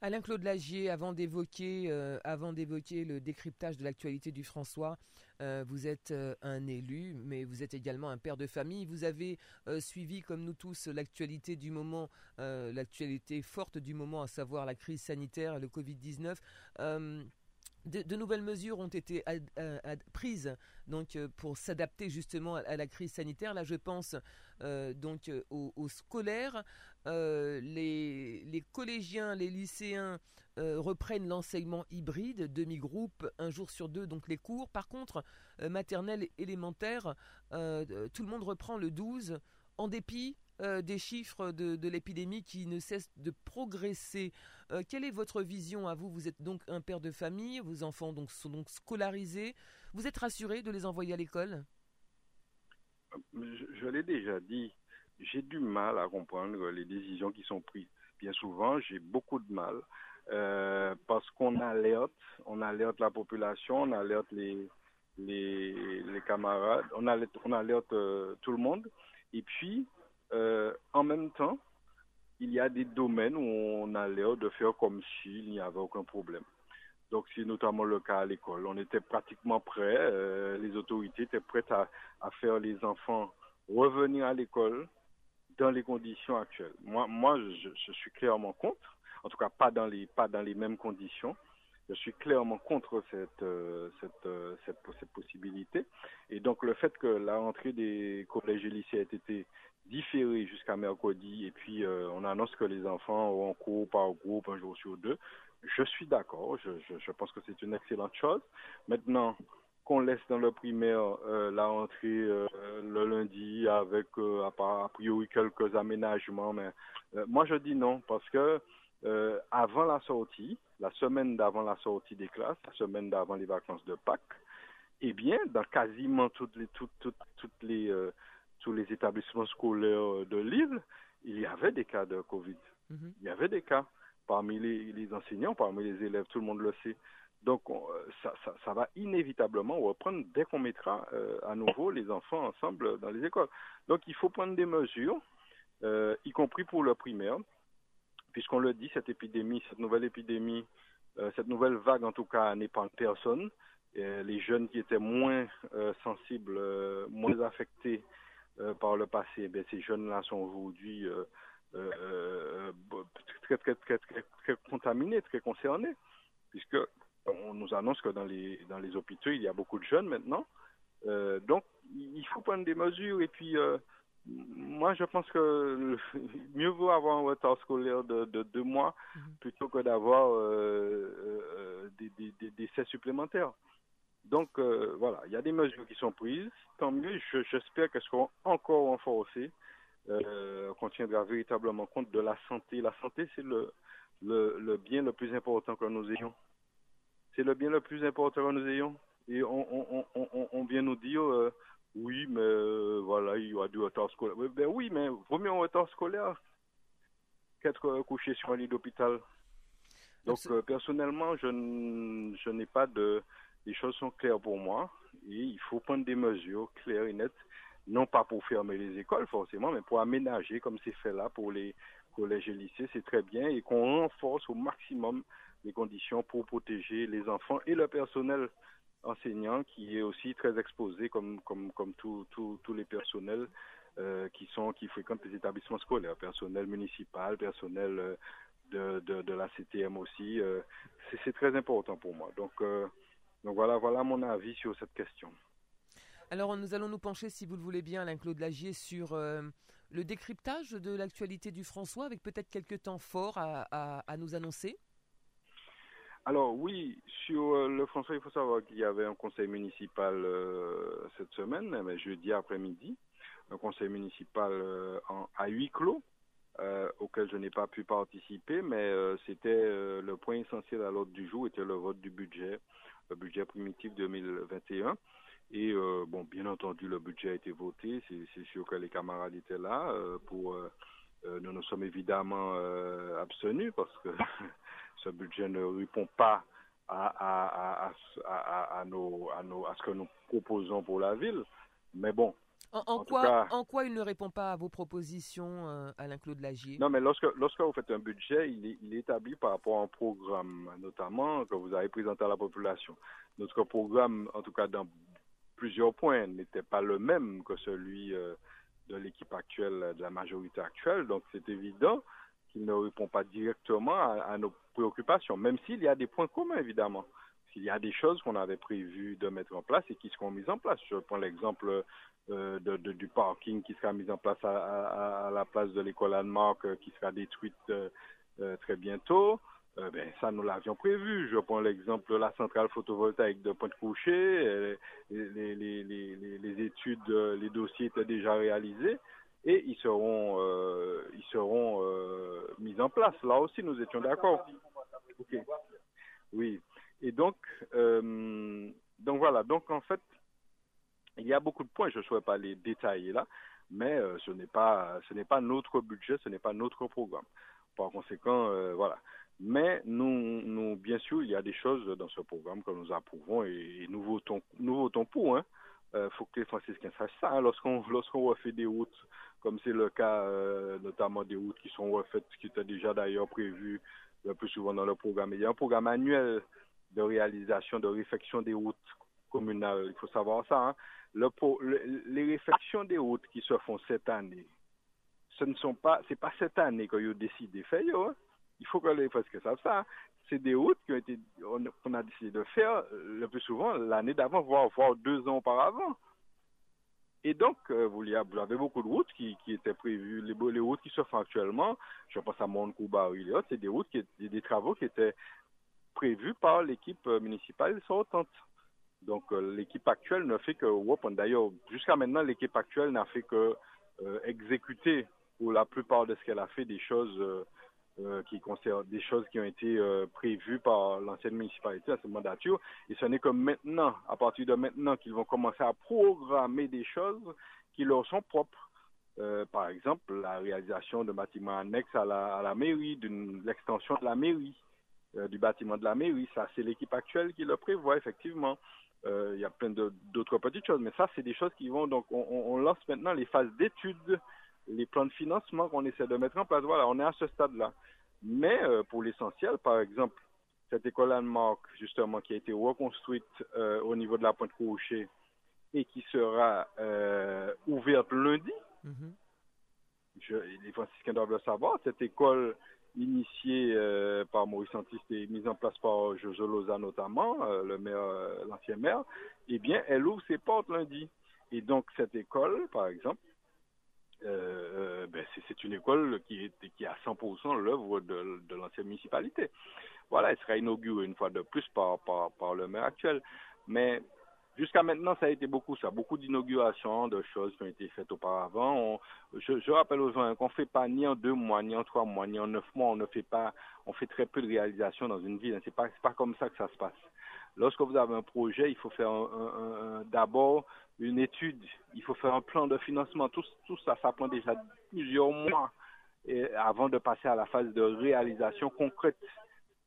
Alain-Claude Lagier, avant d'évoquer, euh, avant d'évoquer le décryptage de l'actualité du François, euh, vous êtes euh, un élu, mais vous êtes également un père de famille. Vous avez suivi, comme nous tous, l'actualité du moment, l'actualité forte du moment, à savoir la crise sanitaire, le Covid-19 de, nouvelles mesures ont été prises donc euh, pour s'adapter justement à, la crise sanitaire. Là, je pense euh, donc euh, aux, scolaires, les, les, collégiens, les lycéens reprennent l'enseignement hybride, demi-groupe, un jour sur deux, donc les cours. Par contre, maternelle, élémentaire, tout le monde reprend le 12 en dépit euh, des chiffres de, l'épidémie qui ne cessent de progresser. Euh, quelle est votre vision à vous? Vous êtes donc un père de famille, vos enfants sont donc scolarisés. Vous êtes rassuré de les envoyer à l'école? Je, l'ai déjà dit, j'ai du mal à comprendre les décisions qui sont prises. Bien souvent, j'ai beaucoup de mal euh, parce qu'on alerte, on alerte la population, on alerte les, les, camarades, on alerte, on alerte euh, tout le monde. Et puis, euh, en même temps, il y a des domaines où on a l'air de faire comme s'il n'y avait aucun problème. Donc c'est notamment le cas à l'école. On était pratiquement prêts, euh, les autorités étaient prêtes à, faire les enfants revenir à l'école dans les conditions actuelles. Moi, moi, je, suis clairement contre. En tout cas, pas dans les pas dans les mêmes conditions. Je suis clairement contre cette euh, cette, euh, cette, cette possibilité. Et donc le fait que la rentrée des collèges et lycées ait été différée jusqu'à mercredi, et puis on annonce que les enfants auront cours par groupe un jour sur deux. Je suis d'accord. Je, je, je pense que c'est une excellente chose. Maintenant, qu'on laisse dans le primaire euh, la rentrée euh, le lundi avec euh, a priori quelques aménagements, mais moi je dis non parce que avant la sortie, la semaine d'avant la sortie des classes, la semaine d'avant les vacances de Pâques, eh bien dans quasiment toutes les toutes toutes, toutes les tous les établissements scolaires de l'île, il y avait des cas de Covid. Mm -hmm. Il y avait des cas parmi les, enseignants, parmi les élèves, tout le monde le sait. Donc, on, ça, va inévitablement reprendre dès qu'on mettra euh, à nouveau les enfants ensemble dans les écoles. Donc, il faut prendre des mesures, euh, y compris pour le primaire, puisqu'on le dit, cette épidémie, cette nouvelle épidémie, euh, cette nouvelle vague en tout cas n'épargne personne. Les jeunes qui étaient moins euh, sensibles, euh, moins affectés euh, par le passé, ben, ces jeunes-là sont aujourd'hui très, très, très, très, très contaminés, très concernés, puisque on nous annonce que dans les, dans les hôpitaux, il y a beaucoup de jeunes maintenant. Euh, donc, il faut prendre des mesures. Et puis, euh, moi, je pense que mieux vaut avoir un retard scolaire de, de deux mois mm -hmm. plutôt que d'avoir euh, euh, des, des, des, décès supplémentaires. Donc, euh, voilà, il y a des mesures qui sont prises. Tant mieux, j'espère qu'elles seront encore renforcées. Euh, qu'on tiendra véritablement compte de la santé. La santé, c'est le, le, le bien le plus important que nous ayons c'est le bien le plus important que nous ayons. Et on, on, on, on vient nous dire, euh, oui, mais euh, voilà, il y aura du retard scolaire. Ben oui, mais vaut mieux un retard scolaire qu'être couché sur un lit d'hôpital. Donc, euh, personnellement, je, je n'ai pas de... Les choses sont claires pour moi et il faut prendre des mesures claires et nettes, non pas pour fermer les écoles forcément, mais pour aménager comme c'est fait là pour les collèges et lycées, c'est très bien et qu'on renforce au maximum les conditions pour protéger les enfants et le personnel enseignant qui est aussi très exposé comme comme comme tous les personnels euh, qui sont qui fréquentent les établissements scolaires, personnel municipal, personnel euh, de, de, de la CTM aussi. Euh, c'est très important pour moi. Donc donc voilà voilà mon avis sur cette question. Alors nous allons nous pencher, si vous le voulez bien, Alain-Claude Lagier, sur euh, le décryptage de l'actualité du François, avec peut-être quelques temps forts à, nous annoncer. Alors oui, sur euh, le François, il faut savoir qu'il y avait un conseil municipal euh, cette semaine, mais jeudi après-midi, un conseil municipal à huis clos, auquel je n'ai pas pu participer, mais c'était le point essentiel à l'ordre du jour était le vote du budget, le budget primitif 2021. Et bon, bien entendu, le budget a été voté. C'est sûr que les camarades étaient là pour. nous nous sommes évidemment abstenus parce que ce budget ne répond pas à, à, à, à, nos, à, nos, à ce que nous proposons pour la ville. Mais bon. En, en, en quoi, cas, en quoi il ne répond pas à vos propositions, euh, Alain-Claude Lagier? Non, mais lorsque, lorsque vous faites un budget, il est, il est établi par rapport à un programme, notamment que vous avez présenté à la population. Notre programme, en tout cas dans plusieurs points, n'était pas le même que celui euh, de l'équipe actuelle, de la majorité actuelle. Donc c'est évident qu'il ne répond pas directement à, nos préoccupations, même s'il y a des points communs, évidemment. S'il y a des choses qu'on avait prévu de mettre en place et qui seront mises en place. Je prends l'exemple euh, du parking qui sera mis en place à, la place de l'école Anne-Marc, euh, qui sera détruite très bientôt. Euh, ben, ça, nous l'avions prévu. Je prends l'exemple de la centrale photovoltaïque de Pointe-Couchée. Les, les, les, les, études, les dossiers étaient déjà réalisés et ils seront, euh, ils seront euh, mis en place. Là aussi, nous étions d'accord. Ok. Oui. Et donc, euh, donc voilà. Donc en fait, il y a beaucoup de points. Je ne souhaite pas les détailler là, mais euh, ce n'est pas, ce n'est pas notre budget, ce n'est pas notre programme. Par conséquent, euh, voilà. Mais nous, nous, bien sûr, il y a des choses dans ce programme que nous approuvons et, nous votons, nous votons pour. Hein. Euh, faut que les franciscains sachent ça. Hein. Lorsqu'on lorsqu'on refait des routes, comme c'est le cas euh, notamment des routes qui sont refaites, qui étaient déjà d'ailleurs prévues le plus souvent dans le programme. Il y a un programme annuel de réalisation, de réfection des routes communales. Il faut savoir ça. Hein. Le, les réfections des routes qui se font cette année, ce ne sont pas, c'est pas cette année qu'on a décidé de faire. Hein. Il faut que les que savent ça. C'est des routes qui ont été, on, a décidé de faire euh, le plus souvent l'année d'avant, voire, voire deux ans auparavant. Et donc, euh, vous, avez beaucoup de routes qui, étaient prévues, les, routes qui se font actuellement, je pense à Montcouba ou autres, c'est des routes, qui, des travaux qui étaient prévus par l'équipe euh, municipale sortante. Donc, l'équipe actuelle ne fait que, d'ailleurs, jusqu'à maintenant, l'équipe actuelle n'a fait que exécuter pour la plupart de ce qu'elle a fait des choses qui concerne des choses qui ont été euh, prévues par l'ancienne municipalité à ce mandature. Et ce n'est que maintenant, à partir de maintenant, qu'ils vont commencer à programmer des choses qui leur sont propres. Euh, par exemple, la réalisation de bâtiments annexes à la, mairie, d'une l'extension de la mairie, du bâtiment de la mairie. Ça, c'est l'équipe actuelle qui le prévoit, effectivement. Il y a plein d'autres petites choses, mais ça, c'est des choses qui vont. Donc, on, on lance maintenant les phases d'études les plans de financement qu'on essaie de mettre en place. Voilà, on est à ce stade-là. Mais euh, pour l'essentiel, par exemple, cette école Landmark, justement, qui a été reconstruite euh, au niveau de la Pointe Couchée et qui sera euh, ouverte lundi, je, les franciscains doivent le savoir, cette école initiée par Maurice Antiste et mise en place par Jojo Loza notamment, le maire, l'ancien maire, eh bien, elle ouvre ses portes lundi. Et donc, cette école, par exemple, euh, euh, ben c'est une école qui est, qui est à 100% l'œuvre de, de l'ancienne municipalité. Voilà, elle sera inaugurée une fois de plus par, par, par le maire actuel. Mais jusqu'à maintenant, ça a été beaucoup ça, beaucoup d'inaugurations, de choses qui ont été faites auparavant. je, je, rappelle aux gens qu'on fait pas ni en deux mois, ni en trois mois, ni en neuf mois, on ne fait pas, on fait très peu de réalisations dans une ville. C'est pas, pas comme ça que ça se passe. Lorsque vous avez un projet, il faut faire d'abord une étude, il faut faire un plan de financement. Tout, ça, ça prend déjà plusieurs mois avant de passer à la phase de réalisation concrète.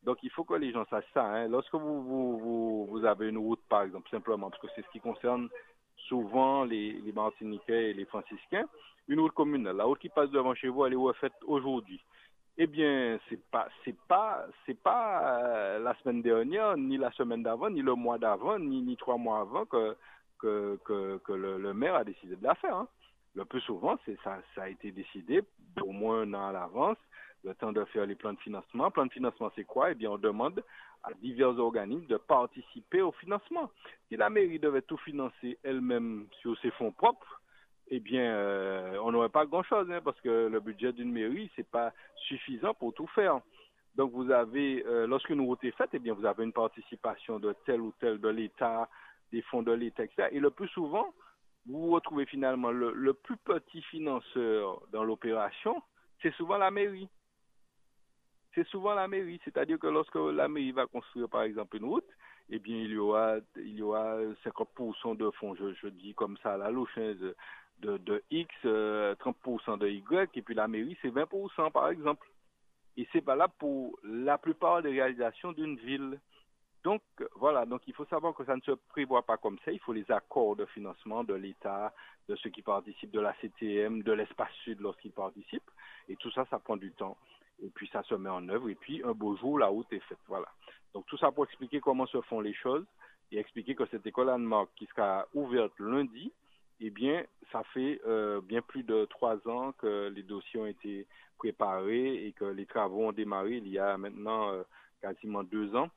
Donc il faut que les gens sachent ça. Hein. Lorsque vous, avez une route, par exemple, simplement, parce que c'est ce qui concerne souvent les, les Martiniquais et les Franciscains, une route commune, la route qui passe devant chez vous, elle est refaite aujourd'hui. Eh bien, c'est pas, pas euh, la semaine dernière, ni la semaine d'avant, ni le mois d'avant, ni, ni trois mois avant que que, le, maire a décidé de la faire. Hein. Le plus souvent, ça a été décidé au moins un an à l'avance, le temps de faire les plans de financement. Plan de financement, c'est quoi? Eh bien, on demande à divers organismes de participer au financement. Si la mairie devait tout financer elle-même sur ses fonds propres, eh bien, euh, on n'aurait pas grand-chose, hein, parce que le budget d'une mairie, c'est pas suffisant pour tout faire. Donc, vous avez, euh, lorsqu'une route est faite, eh bien, vous avez une participation de tel ou tel de l'État, des fonds de l'État, etc. Et le plus souvent, vous retrouvez finalement le, plus petit financeur dans l'opération, c'est souvent la mairie. C'est souvent la mairie, c'est-à-dire que lorsque la mairie va construire, par exemple, une route, eh bien, il y aura, il y aura 50% de fonds, je, je dis comme ça la louche, de, de X, 30% euh, de Y, et puis la mairie, c'est 20% par exemple. Et c'est valable pour la plupart des réalisations d'une ville. Donc, voilà, donc il faut savoir que ça ne se prévoit pas comme ça. Il faut les accords de financement de l'État, de ceux qui participent, de la CTM, de l'espace sud lorsqu'ils participent. Et tout ça, ça prend du temps. Et puis ça se met en œuvre. Et puis un beau jour, la route est faite. Voilà. Donc tout ça pour expliquer comment se font les choses et expliquer que cette école Anne-Marc qui sera ouverte lundi, eh bien, ça fait euh, bien plus de trois ans que les dossiers ont été préparés et que les travaux ont démarré il y a maintenant euh, quasiment deux ans.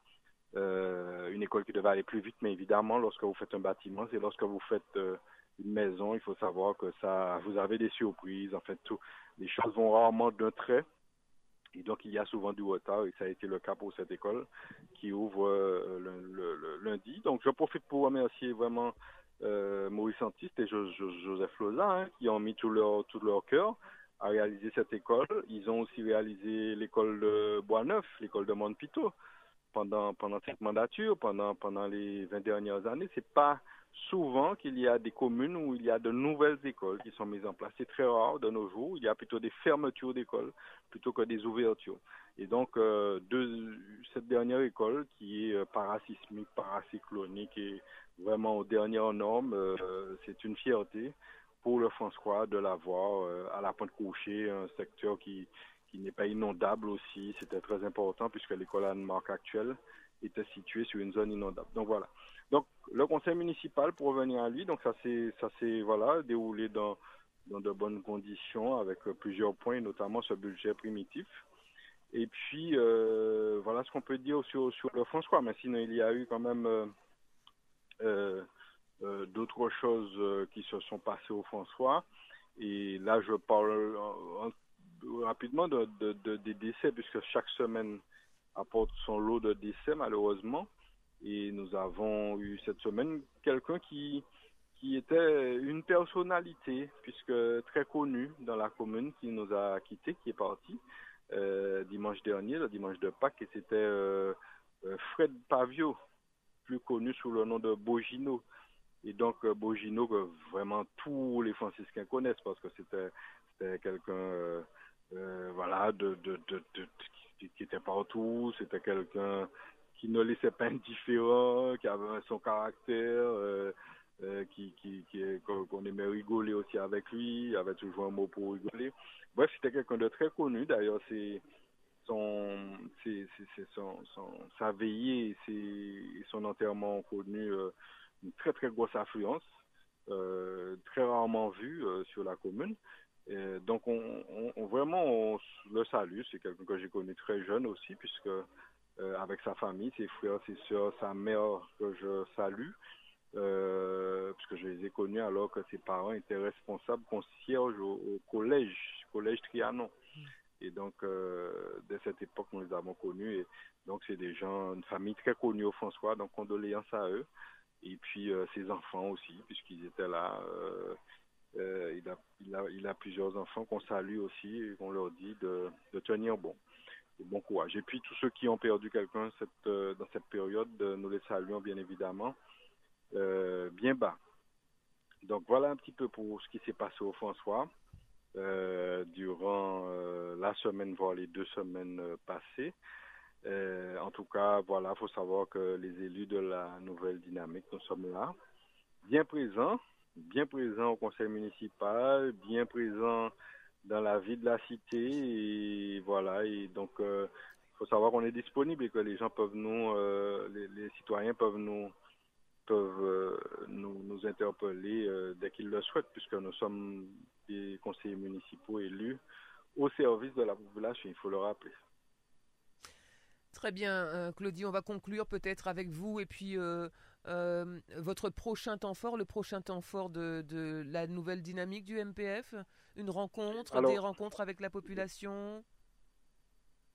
Euh, une école qui devait aller plus vite, mais évidemment, lorsque vous faites un bâtiment, c'est lorsque vous faites euh, une maison, il faut savoir que ça, vous avez des surprises. En fait, tout, les choses vont rarement d'un trait. Et donc, il y a souvent du retard, et ça a été le cas pour cette école qui ouvre le, lundi. Donc, je profite pour remercier vraiment euh, Maurice Antiste et Joseph Loza, hein, qui ont mis tout leur, tout leur cœur à réaliser cette école. Ils ont aussi réalisé l'école de Bois-Neuf, l'école de Montpito, pendant, pendant cette mandature, pendant, pendant les 20 dernières années. C'est pas souvent qu'il y a des communes où il y a de nouvelles écoles qui sont mises en place. C'est très rare de nos jours. Il y a plutôt des fermetures d'écoles plutôt que des ouvertures. Et donc, euh, cette dernière école qui est euh, parasismique, paracyclonique et vraiment aux dernières normes, euh, c'est une fierté pour le François de l'avoir à la pointe couchée, un secteur qui, qui n'est pas inondable aussi. C'était très important puisque l'école Anne-Marc actuelle était située sur une zone inondable. Donc voilà. Donc le conseil municipal, pour revenir à lui, donc ça s'est ça s'est voilà déroulé dans dans de bonnes conditions avec plusieurs points, notamment ce budget primitif. Et puis euh, voilà ce qu'on peut dire sur le François. Mais sinon il y a eu quand même euh, euh d'autres choses qui se sont passées au François. Et là je parle rapidement de, de, de, des décès puisque chaque semaine apporte son lot de décès malheureusement. Et nous avons eu cette semaine quelqu'un qui, qui était une personnalité, puisque très connue dans la commune, qui nous a quittés, qui est parti euh, dimanche dernier, le dimanche de Pâques, et c'était euh, euh Fred Pavio, plus connu sous le nom de Bogino. Et donc Bogino, que vraiment tous les franciscains connaissent, parce que c'était quelqu'un voilà de, de, de, qui était partout, c'était quelqu'un qui ne laissait pas indifférent, qui avait son caractère, euh, euh, qui, qui, qu'on aimait rigoler aussi avec lui, il avait toujours un mot pour rigoler. Bref, c'était quelqu'un de très connu. D'ailleurs, c'est son, c'est, son, son, sa veillée et son enterrement ont connu euh, une très très grosse affluence, euh, très rarement vue euh, sur la commune. Et donc, on, vraiment, on le salue. C'est quelqu'un que j'ai connu très jeune aussi, puisque euh, avec sa famille, ses frères, ses soeurs, sa mère que je salue, euh, puisque je les ai connus alors que ses parents étaient responsables concierges au, au collège, collège Trianon. Et donc, euh, dès cette époque, nous les avons connus. Et donc, c'est des gens, une famille très connue au François, donc condoléances à eux. Et puis, euh, ses enfants aussi, puisqu'ils étaient là. Euh, il, a, il, il plusieurs enfants qu'on salue aussi et qu'on leur dit de, tenir bon. Bon courage. Et puis tous ceux qui ont perdu quelqu'un euh, dans cette période, euh, nous les saluons bien évidemment bien bas. Donc voilà un petit peu pour ce qui s'est passé au François durant la semaine, voire les deux semaines passées. en tout cas, voilà, faut savoir que les élus de la nouvelle dynamique, nous sommes là, bien présents bien présent au conseil municipal, bien présent dans la vie de la cité et voilà et donc euh, faut savoir qu'on est disponible et que les gens peuvent nous euh, les, citoyens peuvent nous peuvent euh, nous, interpeller dès qu'ils le souhaitent puisque nous sommes des conseillers municipaux élus au service de la population, il faut le rappeler. Très bien, Claudie, on va conclure peut-être avec vous et puis euh, euh, votre prochain temps fort, le prochain temps fort de, de la nouvelle dynamique du MPF, une rencontre, alors, des rencontres avec la population?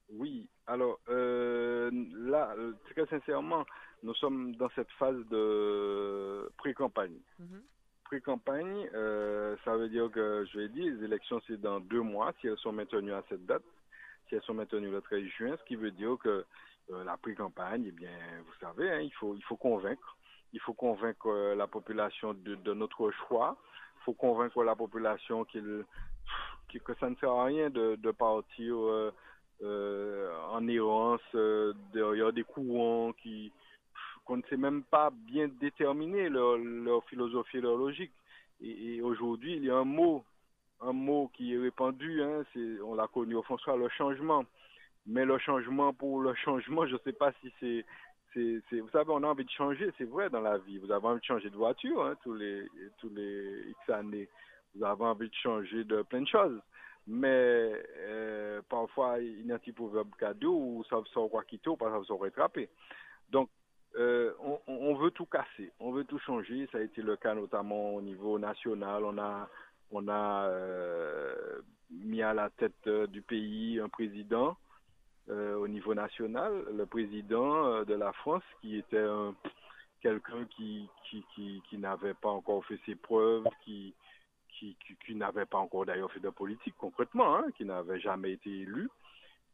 Oui, alors euh, là, très sincèrement, nous sommes dans cette phase de pré-campagne. Mm -hmm. Pré-campagne, ça veut dire que je vais dire, les élections c'est dans deux mois si elles sont maintenues à cette date si elles sont maintenues le 13 juin, ce qui veut dire que euh, la pré-campagne, eh bien, vous savez, hein, il faut il faut convaincre, il faut convaincre euh, la population de, notre choix, il faut convaincre la population qu'il qu que ça ne sert à rien de, partir euh, euh en errance derrière des courants qui qu'on ne sait même pas bien déterminer leur, philosophie et leur logique. Et, aujourd'hui, il y a un mot un mot qui est répandu, hein, on l'a connu au François, le changement. Mais le changement pour le changement, je ne sais pas si c'est, vous savez, on a envie de changer, c'est vrai dans la vie. Vous avez envie de changer de voiture, hein, tous les, tous les X années. Vous avez envie de changer de plein de choses. Mais euh, parfois, il y a un petit proverbe cadeau où ça vous quoi quitter ou ça vous rattraper. Donc, euh, on, veut tout casser, on veut tout changer. Ça a été le cas notamment au niveau national. On a on a euh, mis à la tête du pays un président au niveau national, le président euh, de la France, qui était un, quelqu'un qui, qui, qui, n'avait pas encore fait ses preuves, qui, qui, qui, n'avait pas encore d'ailleurs fait de politique concrètement, hein, qui n'avait jamais été élu.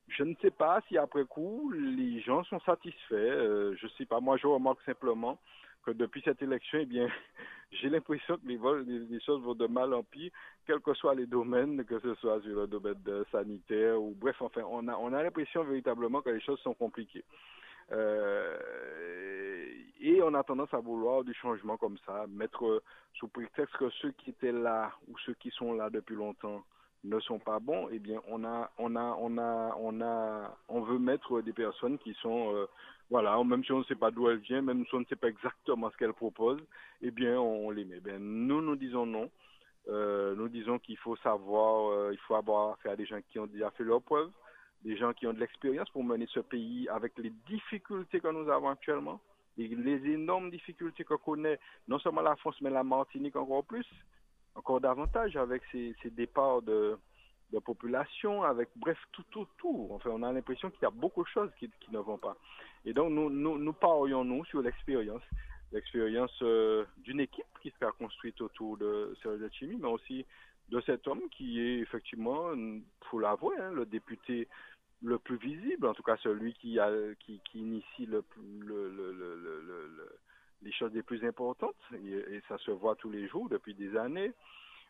Je ne sais pas si après coup les gens sont satisfaits. Euh, je sais pas. Moi, je remarque simplement que depuis cette élection, eh bien, j'ai l'impression que les, choses vont de mal en pire, quels que soient les domaines, que ce soit sur le domaine sanitaire ou bref, enfin, on a, on a l'impression véritablement que les choses sont compliquées. Euh, et on a tendance à vouloir du changement comme ça, mettre sous prétexte que ceux qui étaient là ou ceux qui sont là depuis longtemps ne sont pas bons, eh bien, on a, on a, on a, on a, on veut mettre des personnes qui sont, euh, voilà, même si on ne sait pas d'où elles viennent, même si on ne sait pas exactement ce qu'elles proposent, eh bien, on les met. Ben, nous, nous disons non. Euh, nous disons qu'il faut savoir, euh, il faut avoir affaire à des gens qui ont déjà fait leurs preuves, des gens qui ont de l'expérience pour mener ce pays avec les difficultés que nous avons actuellement, et les énormes difficultés que connaît non seulement la France, mais la Martinique encore plus encore davantage avec ces, ces départs de, de, population, avec bref tout autour. Enfin, on a l'impression qu'il y a beaucoup de choses qui, qui, ne vont pas. Et donc nous nous, nous parions nous sur l'expérience, l'expérience euh, d'une équipe qui sera construite autour de Serge Chimie, mais aussi de cet homme qui est effectivement, faut l'avouer, hein, le député le plus visible, en tout cas celui qui a qui, qui initie le, le, le les choses les plus importantes, et, ça se voit tous les jours depuis des années.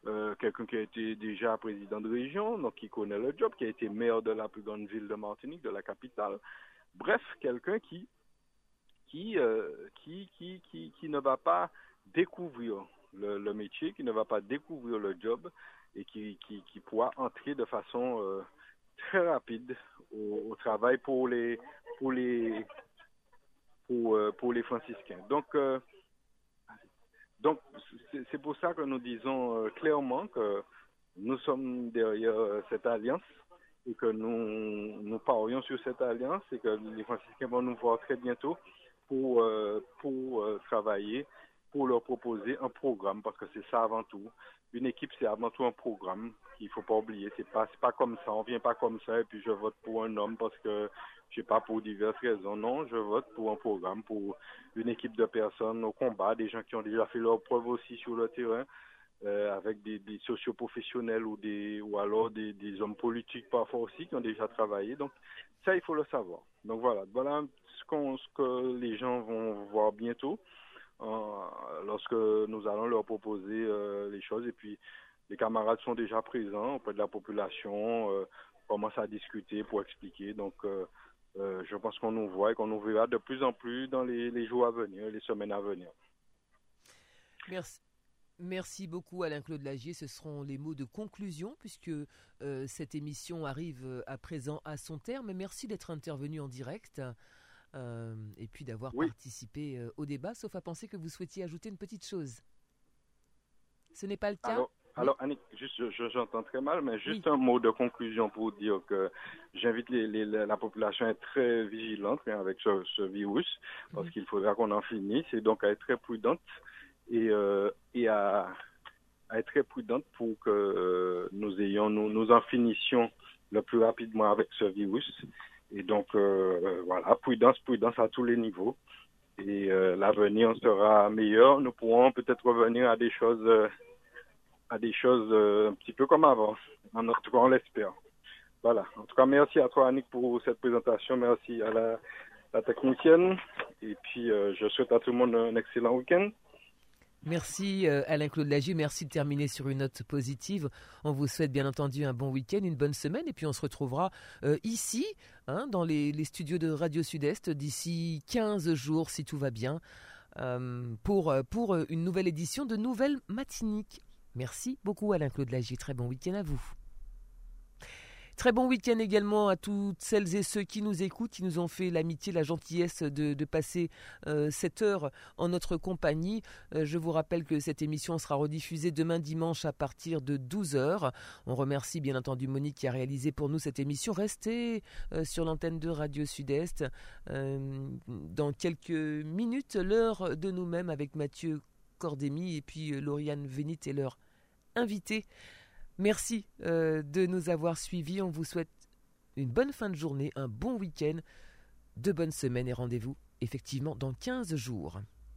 Euh, quelqu'un qui a été déjà président de région, donc qui connaît le job, qui a été maire de la plus grande ville de Martinique, de la capitale. Bref, quelqu'un qui qui, euh, qui, qui, qui, ne va pas découvrir le, métier, qui ne va pas découvrir le job et qui, qui, qui pourra entrer de façon euh, très rapide au, travail pour les, pour les, pour, les franciscains. Donc, donc c'est pour ça que nous disons euh, clairement que nous sommes derrière cette alliance et que nous, nous parions sur cette alliance et que les franciscains vont nous voir très bientôt pour, pour travailler, pour leur proposer un programme, parce que c'est ça avant tout. Une équipe, c'est avant tout un programme qu'il faut pas oublier. C'est pas, pas comme ça. On vient pas comme ça et puis je vote pour un homme parce que je sais pas, pour diverses raisons. Non, je vote pour un programme, pour une équipe de personnes au combat, des gens qui ont déjà fait leur preuve aussi sur le terrain, euh, avec des, socioprofessionnels ou des ou alors des, hommes politiques parfois aussi qui ont déjà travaillé. Donc ça, il faut le savoir. Donc voilà, voilà ce, qu'on, ce que les gens vont voir bientôt lorsque nous allons leur proposer euh, les choses. Et puis les camarades sont déjà présents auprès de la population, euh, commencent à discuter pour expliquer. Donc euh, euh, je pense qu'on nous voit et qu'on nous verra de plus en plus dans les, jours à venir, les semaines à venir. Merci. Merci beaucoup Alain-Claude Lagier. Ce seront les mots de conclusion puisque euh, cette émission arrive euh, à présent à son terme. Merci d'être intervenu en direct euh, et puis d'avoir oui. participé euh, au débat, sauf à penser que vous souhaitiez ajouter une petite chose. Ce n'est pas le cas Alors, alors, Annick, juste, j'entends je, très mal, mais juste oui. un mot de conclusion pour dire que j'invite les, les, la population à être très vigilante hein, avec ce, ce, virus, parce mmh. qu'il faudra qu'on en finisse, et donc à être très prudente et, euh, et à, à, être très prudente pour que euh, nous ayons, nous, nous en finissions le plus rapidement avec ce virus. Et donc, euh, voilà, prudence, prudence à tous les niveaux. Et euh, l'avenir sera meilleur. Nous pourrons peut-être revenir à des choses à des choses euh, un petit peu comme avant. En tout cas, on l'espère. Voilà. En tout cas, merci à toi, Annick, pour cette présentation. Merci à la, technicienne. Et puis, euh, je souhaite à tout le monde un excellent week-end. Merci euh, Alain-Claude Lagier, merci de terminer sur une note positive. On vous souhaite bien entendu un bon week-end, une bonne semaine et puis on se retrouvera euh, ici, hein, dans les, studios de Radio Sud-Est, d'ici 15 jours si tout va bien, euh, pour, une nouvelle édition de Nouvelles Matiniques. Merci beaucoup Alain-Claude Lagier, très bon week-end à vous. Très bon week-end également à toutes celles et ceux qui nous écoutent, qui nous ont fait l'amitié, la gentillesse de, passer euh, cette heure en notre compagnie. Euh, je vous rappelle que cette émission sera rediffusée demain dimanche à partir de 12h. On remercie bien entendu Monique qui a réalisé pour nous cette émission. Restez euh, sur l'antenne de Radio Sud-Est. dans quelques minutes, l'heure de nous-mêmes avec Mathieu Cordémy et puis Lauriane Vénit et leur invité. Merci euh, de nous avoir suivis. On vous souhaite une bonne fin de journée, un bon week-end, de bonnes semaines et rendez-vous effectivement dans 15 jours.